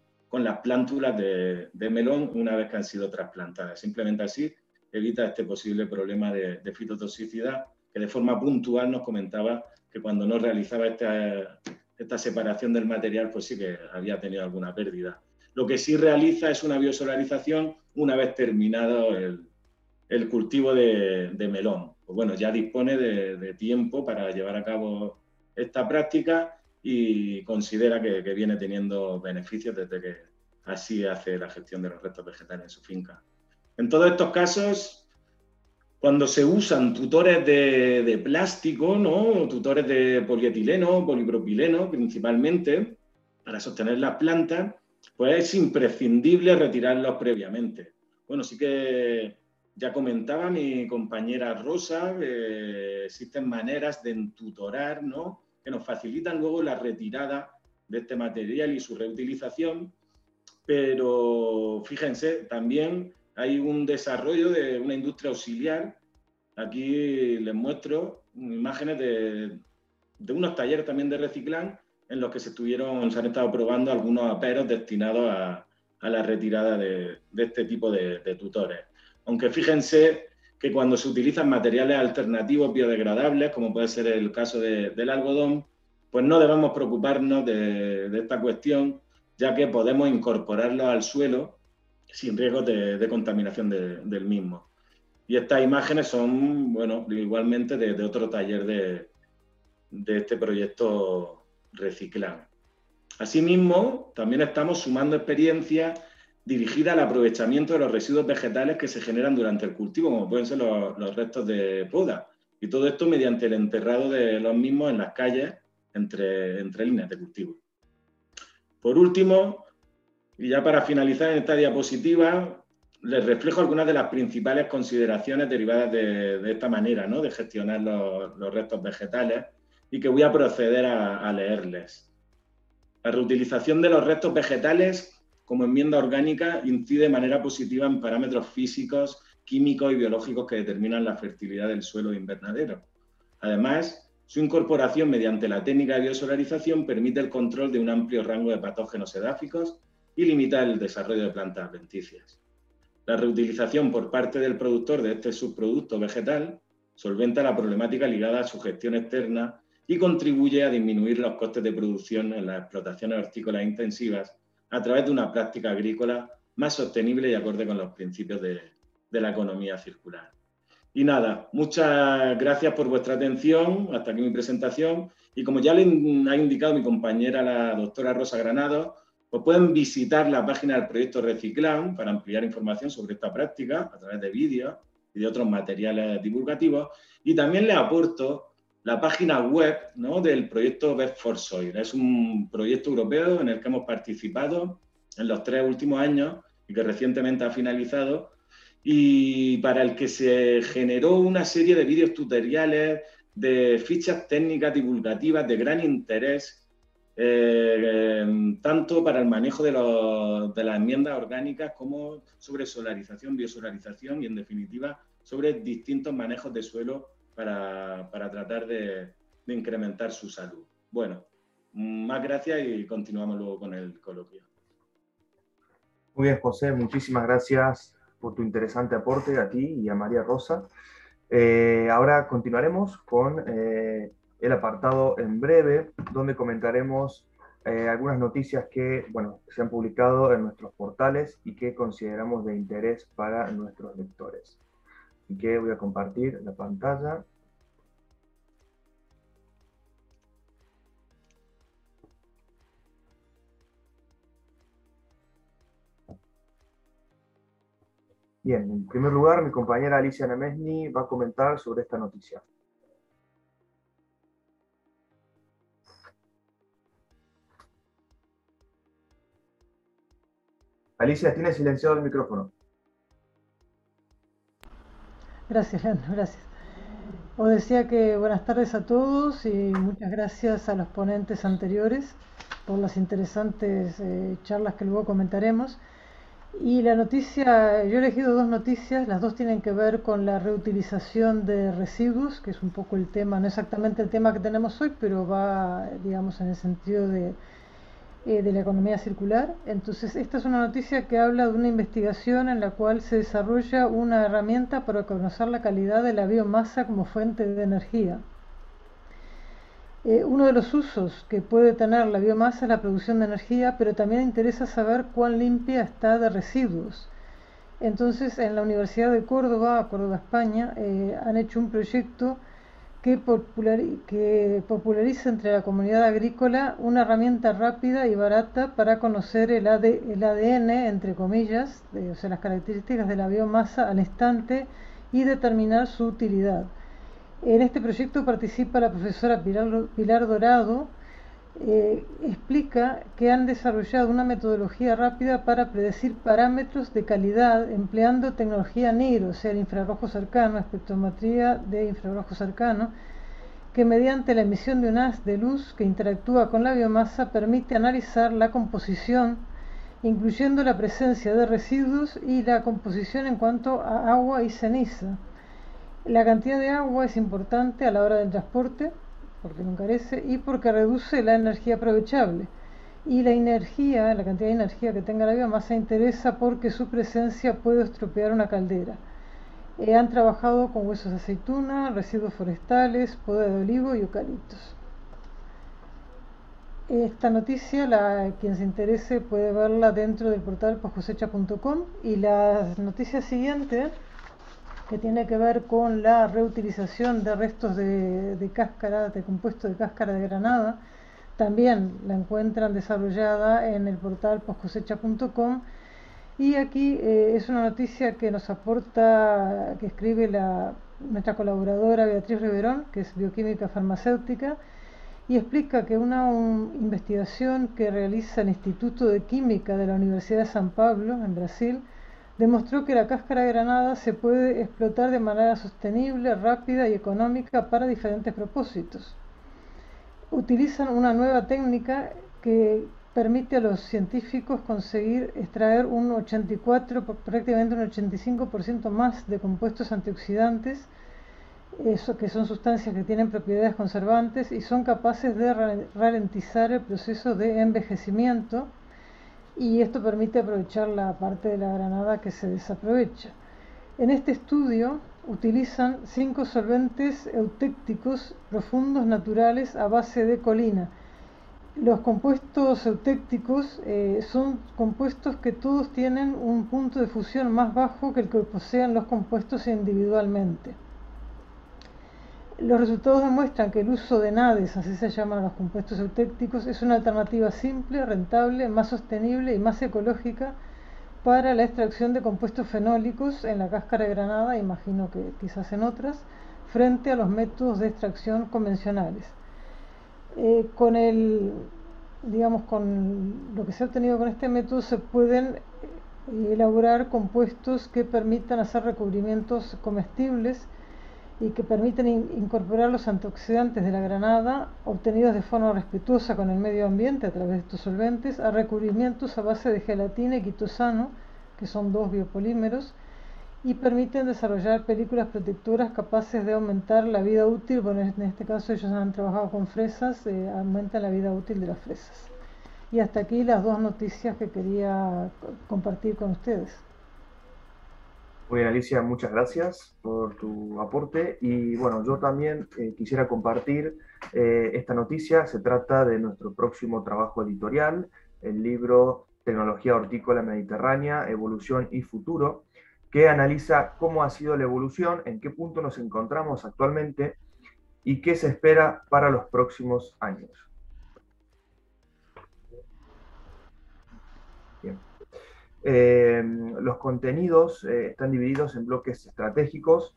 las plántulas de, melón una vez que han sido trasplantadas. Simplemente así evita este posible problema de, fitotoxicidad que de forma puntual nos comentaba que cuando no realizaba esta, esta separación del material, pues sí que había tenido alguna pérdida. Lo que sí realiza es una biosolarización una vez terminado el, cultivo de, melón. Pues bueno, ya dispone de, tiempo para llevar a cabo esta práctica y considera que, viene teniendo beneficios desde que así hace la gestión de los restos vegetales en su finca. En todos estos casos, cuando se usan tutores de, plástico, ¿no? tutores de polietileno, polipropileno principalmente, para sostener las plantas, pues es imprescindible retirarlos previamente. Bueno, sí que ya comentaba mi compañera Rosa, existen maneras de entutorar, ¿no? Que nos facilitan luego la retirada de este material y su reutilización, pero fíjense, también hay un desarrollo de una industria auxiliar. Aquí les muestro imágenes de, de unos talleres también de reciclán en los que se, estuvieron, se han estado probando algunos aperos destinados a, la retirada de, este tipo de, tutores. Aunque fíjense que cuando se utilizan materiales alternativos biodegradables, como puede ser el caso del algodón, pues no debemos preocuparnos de, esta cuestión, ya que podemos incorporarlo al suelo sin riesgo de, contaminación del mismo. Y estas imágenes son, bueno, igualmente de, otro taller de este proyecto reciclar. Asimismo, también estamos sumando experiencia dirigida al aprovechamiento de los residuos vegetales que se generan durante el cultivo, como pueden ser los, restos de poda. Y todo esto mediante el enterrado de los mismos en las calles entre, entre líneas de cultivo. Por último, y ya para finalizar en esta diapositiva, les reflejo algunas de las principales consideraciones derivadas de, esta manera ¿no? de gestionar los restos vegetales y que voy a proceder a, leerles. La reutilización de los restos vegetales como enmienda orgánica incide de manera positiva en parámetros físicos, químicos y biológicos que determinan la fertilidad del suelo de invernadero. Además, su incorporación mediante la técnica de biosolarización permite el control de un amplio rango de patógenos edáficos y limita el desarrollo de plantas adventicias. La reutilización por parte del productor de este subproducto vegetal solventa la problemática ligada a su gestión externa y contribuye a disminuir los costes de producción en las explotaciones hortícolas intensivas a través de una práctica agrícola más sostenible y acorde con los principios de, la economía circular. Y nada, muchas gracias por vuestra atención. Hasta aquí mi presentación. Y como ya le ha indicado mi compañera, la doctora Rosa Granado, pues pueden visitar la página del proyecto Reciclan para ampliar información sobre esta práctica a través de vídeos y de otros materiales divulgativos. Y también les aporto la página web del proyecto Best for Soil. Es un proyecto europeo en el que hemos participado en los tres últimos años y que recientemente ha finalizado y para el que se generó una serie de vídeos tutoriales, de fichas técnicas divulgativas de gran interés, eh, tanto para el manejo de, de las enmiendas orgánicas como sobre solarización, biosolarización y en definitiva sobre distintos manejos de suelo para, tratar de, incrementar su salud. Bueno, más gracias y continuamos luego con el coloquio. Muy bien, José, muchísimas gracias por tu interesante aporte a ti y a María Rosa. Eh, ahora continuaremos con eh, el apartado en breve, donde comentaremos eh, algunas noticias que bueno, se han publicado en nuestros portales y que consideramos de interés para nuestros lectores. Así que voy a compartir la pantalla. Bien, en primer lugar, mi compañera Alicia Nemesni va a comentar sobre esta noticia. Alicia, tiene silenciado el micrófono. Gracias, Leandro, gracias. Os decía que buenas tardes a todos y muchas gracias a los ponentes anteriores por las interesantes eh, charlas que luego comentaremos. Y la noticia, yo he elegido dos noticias, las dos tienen que ver con la reutilización de residuos, que es un poco el tema, no exactamente el tema que tenemos hoy, pero va, digamos, en el sentido de, eh, de la economía circular. Entonces, esta es una noticia que habla de una investigación en la cual se desarrolla una herramienta para conocer la calidad de la biomasa como fuente de energía. Eh, uno de los usos que puede tener la biomasa es la producción de energía, pero también interesa saber cuán limpia está de residuos. Entonces, en la Universidad de Córdoba, Córdoba, España, eh, han hecho un proyecto que, populariza entre la comunidad agrícola una herramienta rápida y barata para conocer el, ADN, entre comillas, o sea, las características de la biomasa al instante y determinar su utilidad. En este proyecto participa la profesora Pilar, Dorado. Eh, explica que han desarrollado una metodología rápida para predecir parámetros de calidad empleando tecnología NIR, o sea, el infrarrojo cercano, espectrometría de infrarrojo cercano, que mediante la emisión de un haz de luz que interactúa con la biomasa permite analizar la composición, incluyendo la presencia de residuos y la composición en cuanto a agua y ceniza. La cantidad de agua es importante a la hora del transporte, porque no encarece, y porque reduce la energía aprovechable. Y la energía, la cantidad de energía que tenga la biomasa interesa porque su presencia puede estropear una caldera. Eh, han trabajado con huesos de aceituna, residuos forestales, poda de olivo y eucaliptos. Esta noticia, la, quien se interese puede verla dentro del portal poscosecha.com y la noticia siguiente que tiene que ver con la reutilización de restos de, cáscara, de compuesto de cáscara de granada. También la encuentran desarrollada en el portal poscosecha.com. Y aquí eh, es una noticia que nos aporta, que escribe la, nuestra colaboradora Beatriz Riverón, que es bioquímica farmacéutica, y explica que una investigación que realiza el Instituto de Química de la Universidad de San Pablo, en Brasil, demostró que la cáscara de granada se puede explotar de manera sostenible, rápida y económica para diferentes propósitos. Utilizan una nueva técnica que permite a los científicos conseguir extraer un 84, prácticamente un 85% más de compuestos antioxidantes, eso, que son sustancias que tienen propiedades conservantes y son capaces de ralentizar el proceso de envejecimiento y esto permite aprovechar la parte de la granada que se desaprovecha. En este estudio utilizan cinco solventes eutécticos profundos naturales a base de colina. Los compuestos eutécticos eh, son compuestos que todos tienen un punto de fusión más bajo que el que posean los compuestos individualmente. Los resultados demuestran que el uso de NADES, así se llaman los compuestos eutécticos, es una alternativa simple, rentable, más sostenible y más ecológica para la extracción de compuestos fenólicos en la cáscara de granada, imagino que quizás en otras, frente a los métodos de extracción convencionales. Eh, con el, digamos, con lo que se ha obtenido con este método se pueden eh, elaborar compuestos que permitan hacer recubrimientos comestibles y que permiten incorporar los antioxidantes de la granada obtenidos de forma respetuosa con el medio ambiente a través de estos solventes a recubrimientos a base de gelatina y quitosano, que son dos biopolímeros, y permiten desarrollar películas protectoras capaces de aumentar la vida útil, bueno, en este caso ellos han trabajado con fresas, eh, aumentan la vida útil de las fresas. Y hasta aquí las dos noticias que quería compartir con ustedes. Muy bien, Alicia, muchas gracias por tu aporte. Y bueno, yo también eh, quisiera compartir eh, esta noticia. Se trata de nuestro próximo trabajo editorial, el libro Tecnología Hortícola Mediterránea, Evolución y Futuro, que analiza cómo ha sido la evolución, en qué punto nos encontramos actualmente y qué se espera para los próximos años. Eh, los contenidos eh, están divididos en bloques estratégicos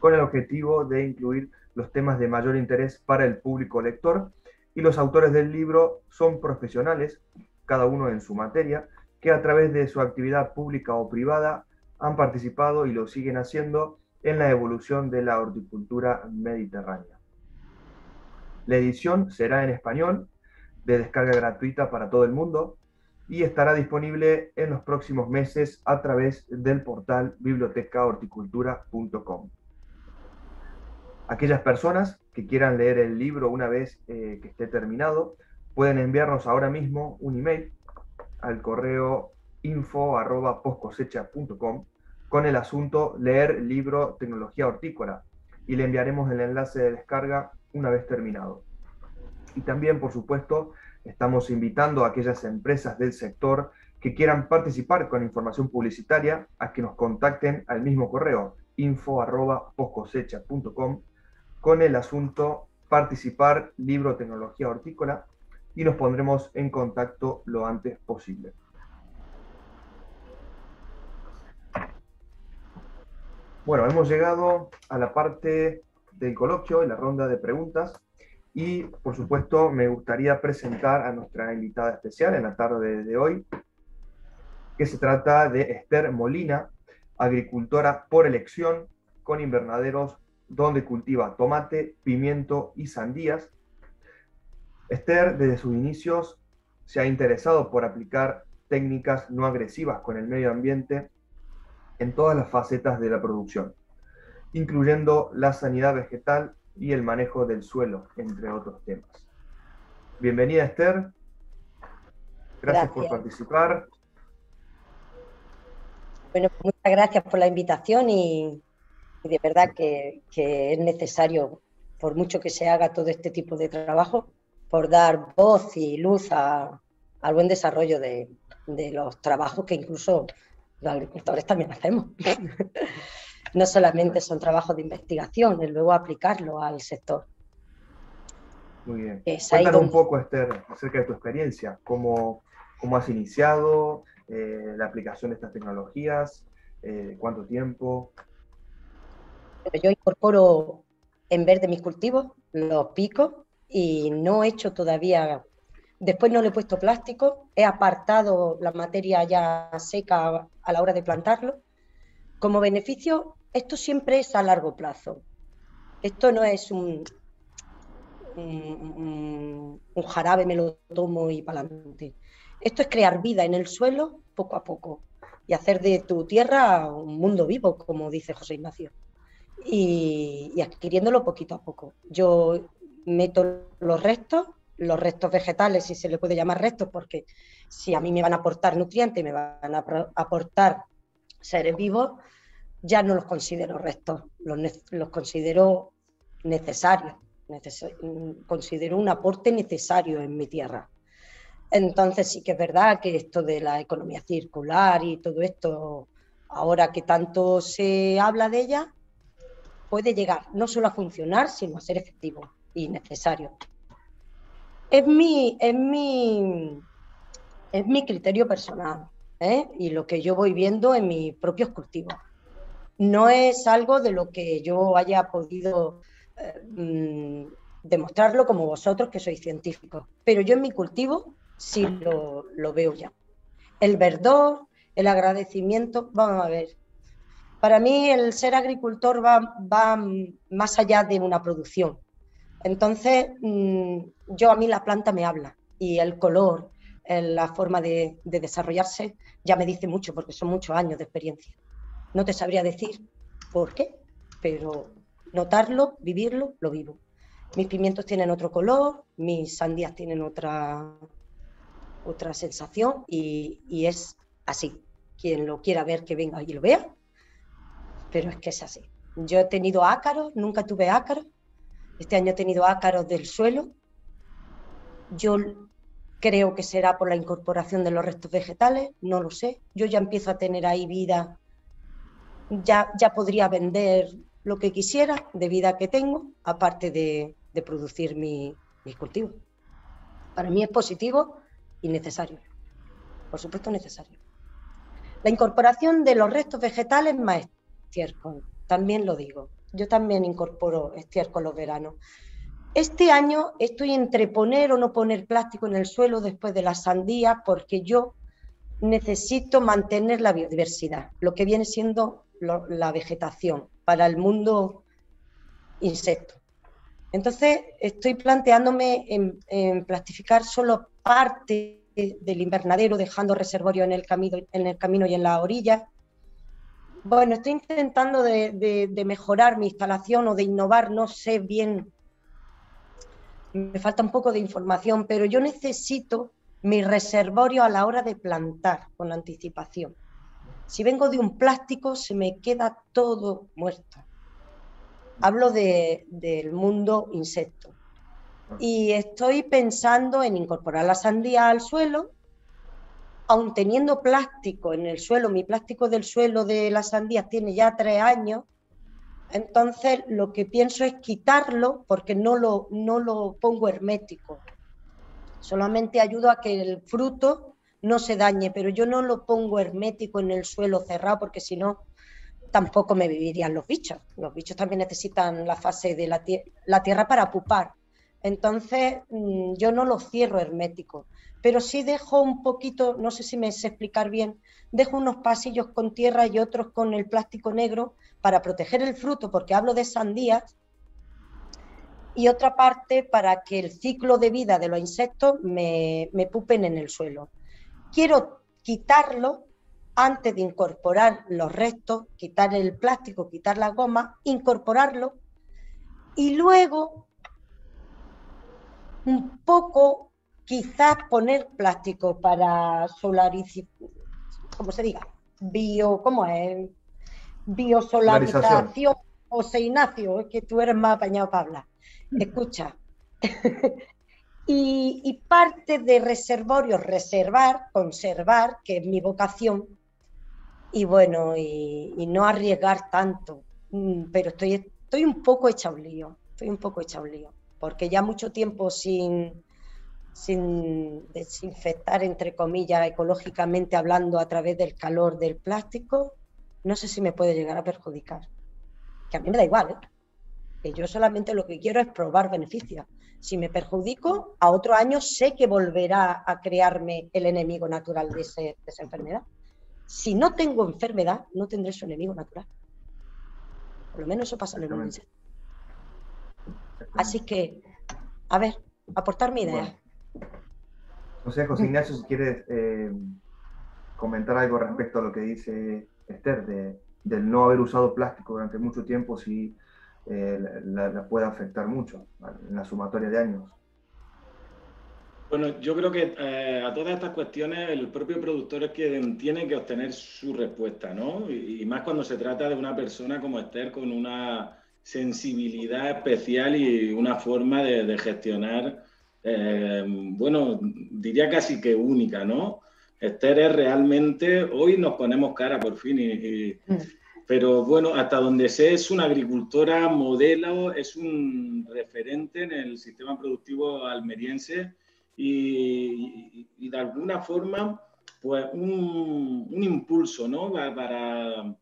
con el objetivo de incluir los temas de mayor interés para el público lector y los autores del libro son profesionales, cada uno en su materia, que a través de su actividad pública o privada han participado y lo siguen haciendo en la evolución de la horticultura mediterránea. La edición será en español, de descarga gratuita para todo el mundo, y estará disponible en los próximos meses a través del portal bibliotecahorticultura.com. Aquellas personas que quieran leer el libro una vez eh, que esté terminado, pueden enviarnos ahora mismo un email al correo info.postcosecha.com con el asunto leer libro tecnología hortícola y le enviaremos el enlace de descarga una vez terminado. Y también, por supuesto, Estamos invitando a aquellas empresas del sector que quieran participar con información publicitaria a que nos contacten al mismo correo info.poscosecha.com con el asunto participar libro tecnología hortícola y nos pondremos en contacto lo antes posible. Bueno, hemos llegado a la parte del coloquio, en la ronda de preguntas. Y, por supuesto, me gustaría presentar a nuestra invitada especial en la tarde de hoy, que se trata de Esther Molina, agricultora por elección, con invernaderos donde cultiva tomate, pimiento y sandías. Esther, desde sus inicios, se ha interesado por aplicar técnicas no agresivas con el medio ambiente en todas las facetas de la producción, incluyendo la sanidad vegetal y el manejo del suelo, entre otros temas. Bienvenida Esther, gracias, por participar. Bueno, muchas gracias por la invitación y, de verdad que, es necesario, por mucho que se haga todo este tipo de trabajo, por dar voz y luz al buen desarrollo de, de los trabajos que incluso los agricultores también hacemos. no solamente son trabajos de investigación, es luego aplicarlo al sector. Muy bien. Cuéntanos un poco, Esther, acerca de tu experiencia, cómo, cómo has iniciado eh, la aplicación de estas tecnologías, eh, cuánto tiempo. Yo incorporo en vez de mis cultivos, los pico y no he hecho todavía, después no le he puesto plástico, he apartado la materia ya seca a la hora de plantarlo. Como beneficio esto siempre es a largo plazo. Esto no es un, jarabe, me lo tomo y para adelante. Esto es crear vida en el suelo poco a poco y hacer de tu tierra un mundo vivo, como dice José Ignacio, y, y adquiriéndolo poquito a poco. Yo meto los restos, los restos vegetales, si se le puede llamar restos, porque si a mí me van a aportar nutrientes, me van a aportar seres vivos, ya no los considero restos, los, considero necesarios, considero un aporte necesario en mi tierra. Entonces sí que es verdad que esto de la economía circular y todo esto, ahora que tanto se habla de ella, puede llegar no solo a funcionar, sino a ser efectivo y necesario. Es mi, es mi, es mi criterio personal ¿eh? y lo que yo voy viendo en mis propios cultivos no es algo de lo que yo haya podido eh, mm, demostrarlo como vosotros, que sois científicos, pero yo en mi cultivo sí lo, veo ya. El verdor, el agradecimiento, vamos a ver. Para mí el ser agricultor va, más allá de una producción. Entonces, mm, yo a mí la planta me habla y el color, la forma de desarrollarse ya me dice mucho porque son muchos años de experiencia. No te sabría decir por qué, pero notarlo, vivirlo, lo vivo. Mis pimientos tienen otro color, mis sandías tienen otra, otra sensación y, es así. Quien lo quiera ver, que venga y lo vea, pero es que es así. Yo he tenido ácaros, nunca tuve ácaros. Este año he tenido ácaros del suelo. Yo creo que será por la incorporación de los restos vegetales, no lo sé. Yo ya empiezo a tener ahí vida ya, ya podría vender lo que quisiera de vida que tengo, aparte de, producir mi, mis cultivos. Para mí es positivo y necesario. Por supuesto, necesario. La incorporación de los restos vegetales más estiércol, también lo digo. Yo también incorporo estiércol los veranos. Este año estoy entre poner o no poner plástico en el suelo después de la sandía porque yo necesito mantener la biodiversidad, lo que viene siendo la vegetación para el mundo insecto. Entonces, estoy planteándome en, plastificar solo parte del invernadero, dejando reservorio en el, camino, en el camino y en la orilla. Bueno, estoy intentando de mejorar mi instalación o de innovar, no sé bien, me falta un poco de información, pero yo necesito mi reservorio a la hora de plantar con anticipación. Si vengo de un plástico, se me queda todo muerto. Hablo del mundo insecto. Y estoy pensando en incorporar la sandía al suelo, aun teniendo plástico en el suelo, mi plástico del suelo de la sandía tiene ya tres años, entonces lo que pienso es quitarlo porque no lo, no lo pongo hermético. Solamente ayudo a que el fruto no se dañe, pero yo no lo pongo hermético en el suelo cerrado porque si no tampoco me vivirían los bichos. Los bichos también necesitan la fase de la, tierra para pupar. Entonces mm, yo no lo cierro hermético, pero sí dejo un poquito, no sé si me sé explicar bien, dejo unos pasillos con tierra y otros con el plástico negro para proteger el fruto, porque hablo de sandías, y otra parte para que el ciclo de vida de los insectos me, me pupen en el suelo quiero quitarlo antes de incorporar los restos, quitar el plástico, quitar la goma, incorporarlo y luego un poco quizás poner plástico para solarizar, como se diga, bio, ¿cómo es? Biosolarización. José Ignacio, es que tú eres más apañado para hablar. Escucha, y, parte de reservorio, reservar, conservar, que es mi vocación, y bueno, y, no arriesgar tanto, mm, pero estoy, estoy un poco hecha un lío, estoy un poco hecha un lío, porque ya mucho tiempo sin, sin desinfectar, entre comillas, ecológicamente hablando a través del calor del plástico, no sé si me puede llegar a perjudicar. Que a mí me da igual, ¿eh? que yo solamente lo que quiero es probar beneficios. Si me perjudico, a otro año sé que volverá a crearme el enemigo natural de, esa enfermedad. Si no tengo enfermedad, no tendré su enemigo natural. Por lo menos eso pasa en el insecto. Así que a ver, aportar mi idea. No sé, José Ignacio, si quieres eh, comentar algo respecto a lo que dice Esther, de, del no haber usado plástico durante mucho tiempo, si eh, la, puede afectar mucho en la sumatoria de años. Bueno, yo creo que eh, a todas estas cuestiones el propio productor es quien tiene que obtener su respuesta, ¿no? Y, más cuando se trata de una persona como Esther con una sensibilidad especial y una forma de, gestionar, eh, bueno, diría casi que única, ¿no? Esther es realmente, hoy nos ponemos cara por fin, y, mm. Pero bueno, hasta donde sé es una agricultora modelo, es un referente en el sistema productivo almeriense y, de alguna forma, pues un, impulso, ¿no? Para,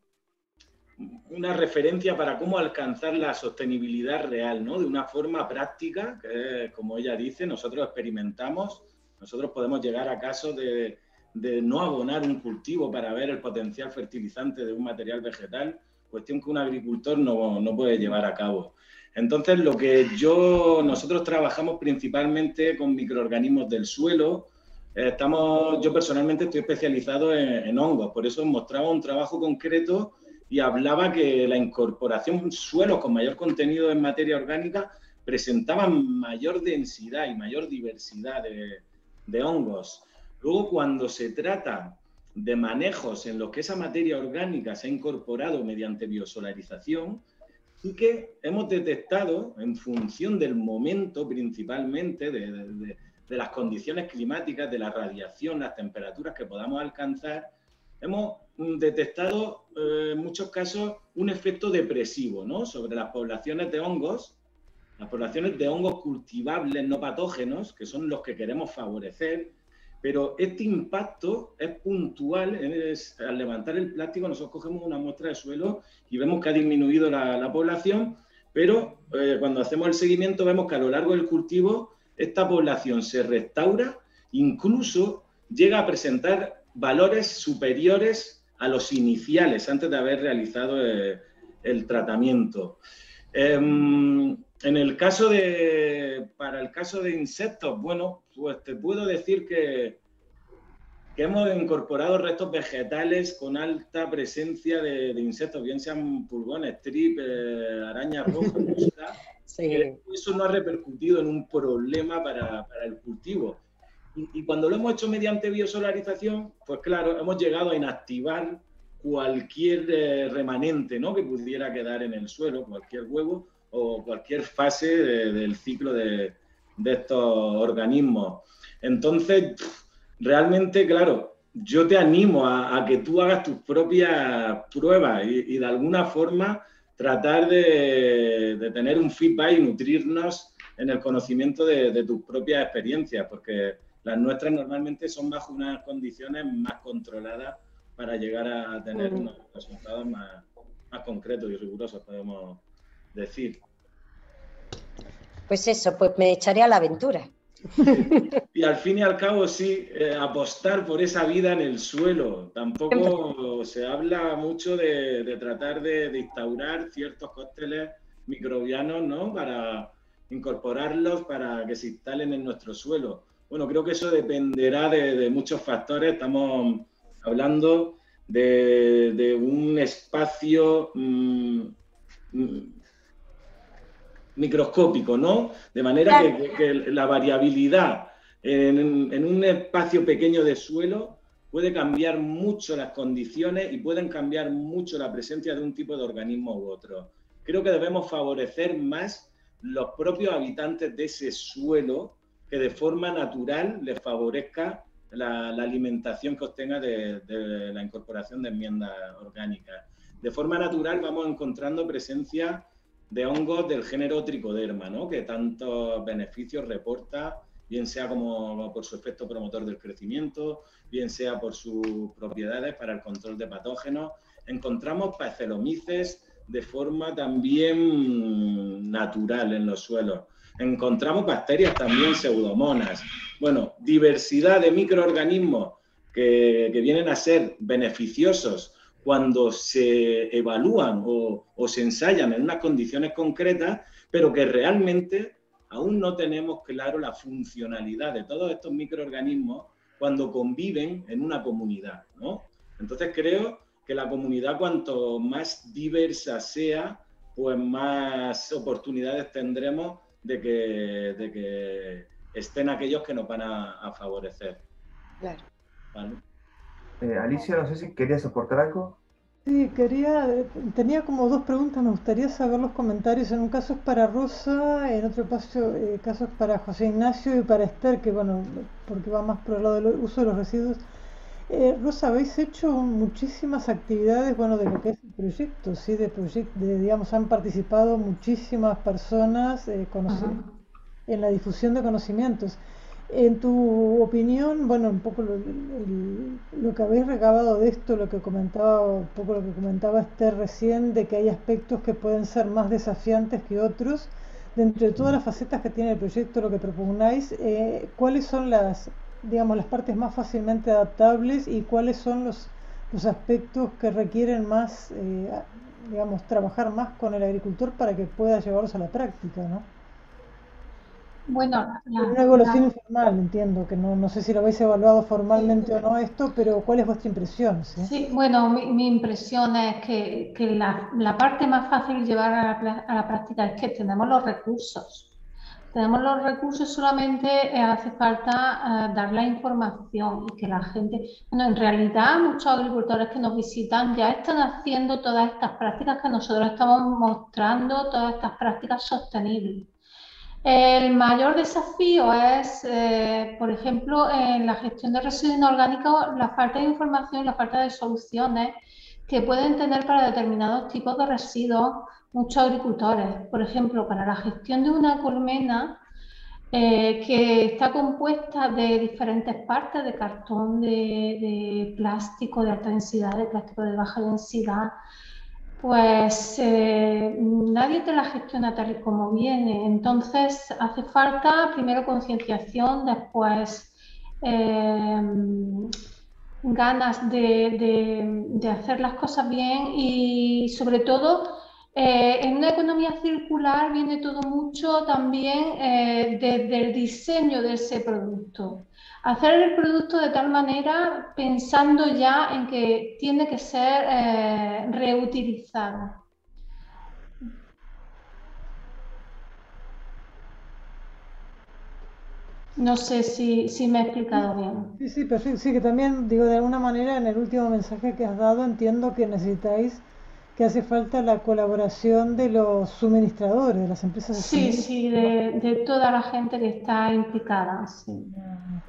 una referencia para cómo alcanzar la sostenibilidad real, ¿no? De una forma práctica, que como ella dice, nosotros experimentamos, nosotros podemos llegar a casos de de no abonar un cultivo para ver el potencial fertilizante de un material vegetal, cuestión que un agricultor no, no puede llevar a cabo. Entonces, lo que yo, nosotros trabajamos principalmente con microorganismos del suelo. Estamos, yo personalmente estoy especializado en, hongos, por eso mostraba un trabajo concreto y hablaba que la incorporación de suelos con mayor contenido en materia orgánica presentaban mayor densidad y mayor diversidad de, de hongos. Luego, cuando se trata de manejos en los que esa materia orgánica se ha incorporado mediante biosolarización, sí que hemos detectado, en función del momento principalmente, de, las condiciones climáticas, de la radiación, las temperaturas que podamos alcanzar, hemos detectado eh, en muchos casos un efecto depresivo ¿no? sobre las poblaciones de hongos, las poblaciones de hongos cultivables no patógenos, que son los que queremos favorecer, pero este impacto es puntual. al levantar el plástico, nosotros cogemos una muestra de suelo y vemos que ha disminuido la, población, pero eh, cuando hacemos el seguimiento vemos que a lo largo del cultivo esta población se restaura, incluso llega a presentar valores superiores a los iniciales antes de haber realizado eh, el tratamiento. Em, en el caso de, para el caso de insectos, bueno, pues te puedo decir que, que hemos incorporado restos vegetales con alta presencia de, insectos, bien sean pulgones, trip, eh, arañas rojas, Eso no ha repercutido en un problema para, para el cultivo. Y, cuando lo hemos hecho mediante biosolarización, pues claro, hemos llegado a inactivar cualquier eh, remanente ¿no? que pudiera quedar en el suelo, cualquier huevo o cualquier fase del ciclo de, estos organismos. Entonces, realmente, claro, yo te animo a, que tú hagas tus propias pruebas y, de alguna forma tratar de, tener un feedback y nutrirnos en el conocimiento de, tus propias experiencias, porque las nuestras normalmente son bajo unas condiciones más controladas para llegar a tener unos resultados más, más concretos y rigurosos, podemos decir. Pues eso, pues me echaré a la aventura. Y al fin y al cabo, sí, eh, apostar por esa vida en el suelo. Tampoco se habla mucho de, tratar de, instaurar ciertos cócteles microbianos, ¿no? Para incorporarlos para que se instalen en nuestro suelo. Bueno, creo que eso dependerá de, muchos factores. Estamos hablando de, un espacio mm, microscópico, ¿no? De manera que, la variabilidad en, un espacio pequeño de suelo puede cambiar mucho las condiciones y pueden cambiar mucho la presencia de un tipo de organismo u otro. Creo que debemos favorecer más los propios habitantes de ese suelo que de forma natural les favorezca la, alimentación que obtenga de, de, la incorporación de enmiendas orgánicas. De forma natural vamos encontrando presencia de hongos del género tricoderma, ¿no? que tantos beneficios reporta, bien sea como por su efecto promotor del crecimiento, bien sea por sus propiedades para el control de patógenos. Encontramos pacelomices de forma también natural en los suelos. Encontramos bacterias también pseudomonas. Bueno, diversidad de microorganismos que, que vienen a ser beneficiosos cuando se evalúan o, se ensayan en unas condiciones concretas, pero que realmente aún no tenemos claro la funcionalidad de todos estos microorganismos cuando conviven en una comunidad, ¿no? Entonces creo que la comunidad cuanto más diversa sea, pues más oportunidades tendremos de que, de que estén aquellos que nos van a, favorecer. Claro. Eh, Alicia, no sé si querías aportar algo. Sí, quería, tenía como dos preguntas, me gustaría saber los comentarios. En un caso es para Rosa, en otro caso, eh, caso es para José Ignacio y para Esther, que bueno, porque va más por el lado del uso de los residuos. Eh, Rosa, habéis hecho muchísimas actividades, bueno, de lo que es el proyecto, ¿sí? De, proyecto, de, digamos, han participado muchísimas personas eh, en la difusión de conocimientos. En tu opinión, bueno, un poco lo, que habéis recabado de esto, lo que comentaba, un poco lo que comentaba Esther recién, de que hay aspectos que pueden ser más desafiantes que otros. Dentro de todas las facetas que tiene el proyecto, lo que propugnáis, eh, ¿cuáles son las, digamos, las partes más fácilmente adaptables y cuáles son los, aspectos que requieren más, eh, digamos, trabajar más con el agricultor para que pueda llevarlos a la práctica, ¿no? Bueno, una evaluación informal, entiendo, que no, no sé si lo habéis evaluado formalmente o no esto, pero ¿cuál es vuestra impresión? Sí, bueno, mi, impresión es que, que la, la, parte más fácil de llevar a la, a la, práctica es que tenemos los recursos. Tenemos los recursos, solamente eh, hace falta eh, dar la información y que la gente, bueno, en realidad muchos agricultores que nos visitan ya están haciendo todas estas prácticas que nosotros estamos mostrando, todas estas prácticas sostenibles. El mayor desafío es, eh, por ejemplo, en la gestión de residuos inorgánicos, la falta de información la falta de soluciones que pueden tener para determinados tipos de residuos muchos agricultores. Por ejemplo, para la gestión de una colmena eh, que está compuesta de diferentes partes, de cartón, de plástico de alta densidad, de plástico de baja densidad, pues eh, nadie te la gestiona tal y como viene. Entonces hace falta primero concienciación, después eh, ganas de, hacer las cosas bien y sobre todo eh, en una economía circular viene todo mucho también desde el diseño de ese producto hacer el producto de tal manera pensando ya en que tiene que ser eh, reutilizado. No sé si, me he explicado bien. Sí, sí, perfecto. Sí, que también, digo, de alguna manera en el último mensaje que has dado entiendo que necesitáis que hace falta la colaboración de los suministradores, de las empresas. Sí, sí, de, toda la gente que está implicada. Sí.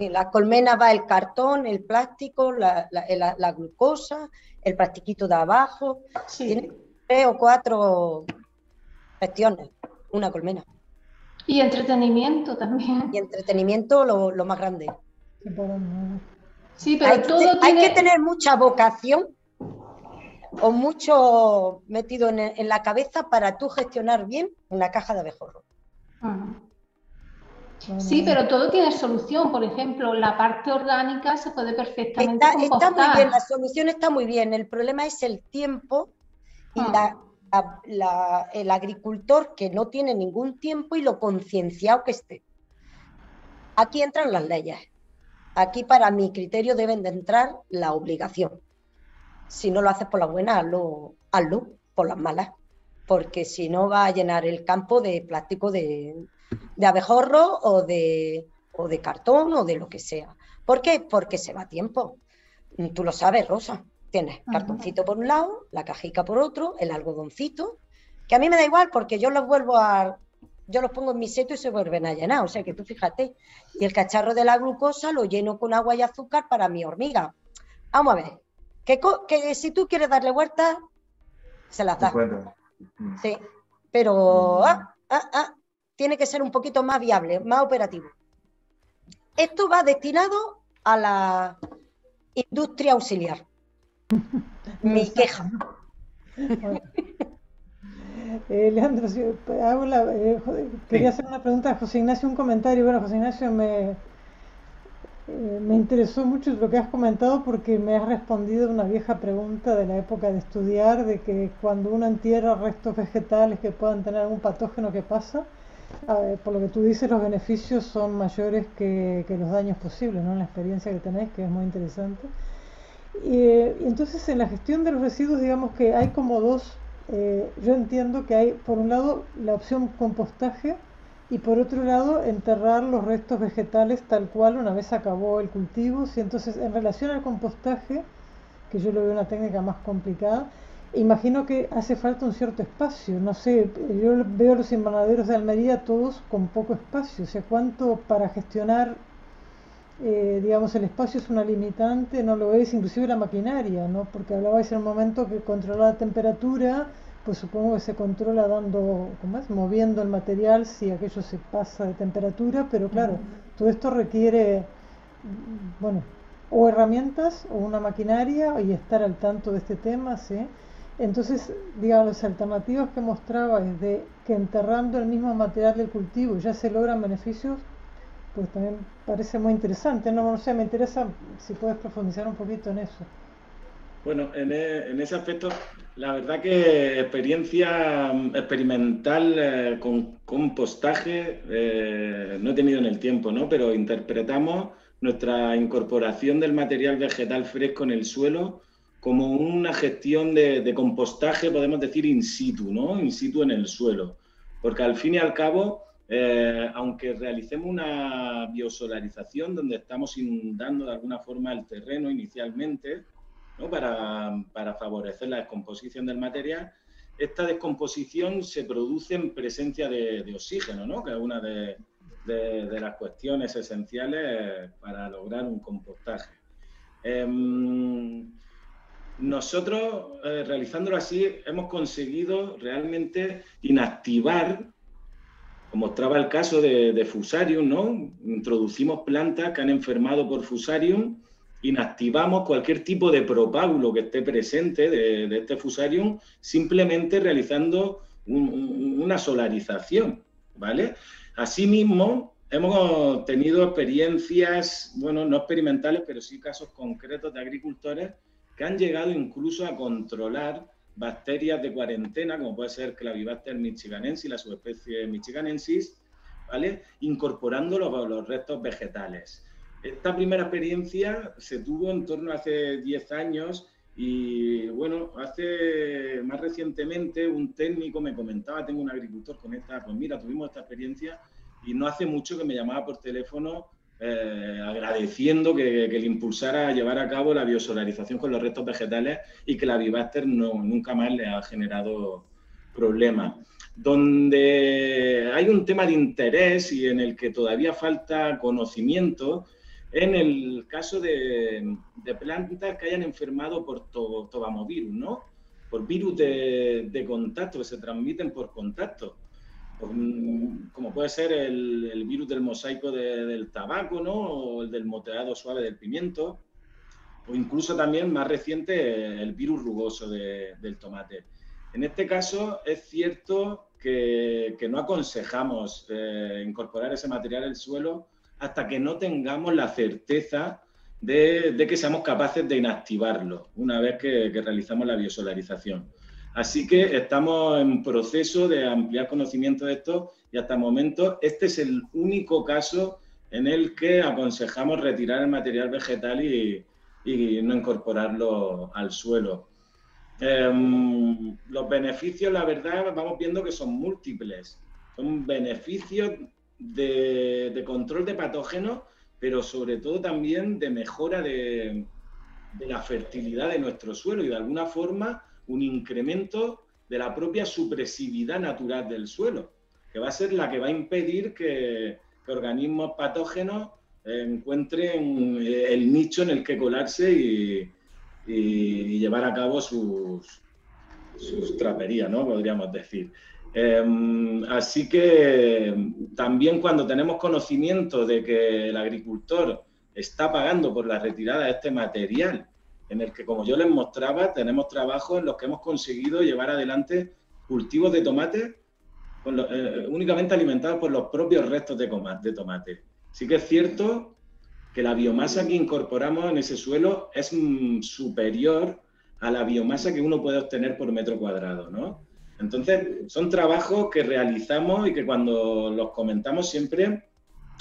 En la colmena va el cartón, el plástico, la, glucosa, el plastiquito de abajo. Tiene tres o cuatro gestiones, una colmena. Y entretenimiento también. Y entretenimiento lo, más grande. Sí, pero hay, todo que, hay que tener mucha vocación o mucho metido en, la cabeza para tú gestionar bien una caja de abejorro. Sí, pero todo tiene solución. Por ejemplo, la parte orgánica se puede perfectamente está, está muy bien, la solución está muy bien. El problema es el tiempo y ah. el agricultor que no tiene ningún tiempo y lo concienciado que esté. Aquí entran las leyes. Aquí, para mi criterio, deben de entrar la obligación si no lo haces por la buena, hazlo, hazlo por las malas, porque si no va a llenar el campo de plástico de, abejorro o de, o de cartón o de lo que sea. ¿Por qué? Porque se va tiempo. Tú lo sabes, Rosa. Tienes cartoncito por un lado, la cajica por otro, el algodoncito, que a mí me da igual porque yo los vuelvo a, yo los pongo en mi seto y se vuelven a llenar. O sea que tú fíjate, y el cacharro de la glucosa lo lleno con agua y azúcar para mi hormiga. Vamos a ver, que, si tú quieres darle vuelta, se las da. Mm. Sí, pero ah, ah, ah, tiene que ser un poquito más viable, más operativo. Esto va destinado a la industria auxiliar. Mi queja. Eh, Leandro, eh, quería hacer una pregunta a José Ignacio, un comentario. Bueno, José Ignacio me, eh, me interesó mucho lo que has comentado porque me has respondido una vieja pregunta de la época de estudiar, de que cuando uno entierra restos vegetales que puedan tener algún patógeno, ¿qué pasa? por lo que tú dices, los beneficios son mayores que, los daños posibles, ¿no? La experiencia que tenéis, que es muy interesante. Y, entonces en la gestión de los residuos, digamos que hay como dos, eh, yo entiendo que hay, por un lado, la opción compostaje y por otro lado, enterrar los restos vegetales tal cual una vez acabó el cultivo. Y entonces, en relación al compostaje, que yo lo veo una técnica más complicada, Imagino que hace falta un cierto espacio, no sé, yo veo los invernaderos de Almería todos con poco espacio, o sea, ¿cuánto para gestionar, eh, digamos, el espacio es una limitante? No lo es, inclusive la maquinaria, ¿no? Porque hablabais en un momento que controlar la temperatura, pues supongo que se controla dando, ¿cómo es? Moviendo el material si aquello se pasa de temperatura, pero claro, todo esto requiere, bueno, o herramientas o una maquinaria y estar al tanto de este tema, ¿sí? Entonces, digamos, las alternativas que mostraba es de que enterrando el mismo material del cultivo ya se logran beneficios, pues también parece muy interesante. No, no sé, me interesa si puedes profundizar un poquito en eso. Bueno, en, e, ese aspecto, la verdad que experiencia experimental eh, con compostaje eh, no he tenido en el tiempo, ¿no? Pero interpretamos nuestra incorporación del material vegetal fresco en el suelo como una gestión de, compostaje, podemos decir, in situ, ¿no? In situ en el suelo. Porque al fin y al cabo, eh, aunque realicemos una biosolarización donde estamos inundando de alguna forma el terreno inicialmente, para, favorecer la descomposición del material, esta descomposición se produce en presencia de, oxígeno, ¿no? que es una de, de, las cuestiones esenciales para lograr un compostaje. Em, nosotros, eh, realizándolo así, hemos conseguido realmente inactivar, como mostraba el caso de, Fusarium, ¿no? Introducimos plantas que han enfermado por Fusarium, inactivamos cualquier tipo de propágulo que esté presente de, este Fusarium, simplemente realizando una solarización, ¿vale? Asimismo, hemos tenido experiencias, bueno, no experimentales, pero sí casos concretos de agricultores que han llegado incluso a controlar bacterias de cuarentena, como puede ser Clavibacter michiganensis, la subespecie michiganensis, ¿vale? incorporándolo a los restos vegetales. Esta primera experiencia se tuvo en torno a hace 10 años y bueno, hace más recientemente un técnico me comentaba, tengo un agricultor con esta, pues mira, tuvimos esta experiencia y no hace mucho que me llamaba por teléfono eh, agradeciendo que, le impulsara a llevar a cabo la biosolarización con los restos vegetales y que la Vivaster no, nunca más le ha generado problemas. Donde hay un tema de interés y en el que todavía falta conocimiento, en el caso de, plantas que hayan enfermado por to, tobamovirus, ¿no? Por virus de, de contacto que se transmiten por contacto como puede ser el, virus del mosaico del tabaco, ¿no? O el del moteado suave del pimiento, o incluso también más reciente el virus rugoso del tomate. En este caso es cierto que, no aconsejamos eh, incorporar ese material al suelo hasta que no tengamos la certeza de, que seamos capaces de inactivarlo una vez que realizamos la biosolarización. Así que estamos en proceso de ampliar conocimiento de esto y hasta el momento este es el único caso en el que aconsejamos retirar el material vegetal y, no incorporarlo al suelo. Em, los beneficios, la verdad, vamos viendo que son múltiples. Son beneficios de, control de patógenos, pero sobre todo también de mejora de, la fertilidad de nuestro suelo y de alguna forma un incremento de la propia supresividad natural del suelo, que va a ser la que va a impedir que, organismos patógenos encuentren eh, el nicho en el que colarse y, llevar a cabo sus, sus traperías, ¿no? Podríamos decir. Em, así que también cuando tenemos conocimiento de que el agricultor está pagando por la retirada de este material en el que, como yo les mostraba, tenemos trabajos en los que hemos conseguido llevar adelante cultivos de tomate eh, únicamente alimentados por los propios restos de, tomate. Sí que es cierto que la biomasa que incorporamos en ese suelo es mm, superior a la biomasa que uno puede obtener por metro cuadrado, ¿no? Entonces, son trabajos que realizamos y que cuando los comentamos siempre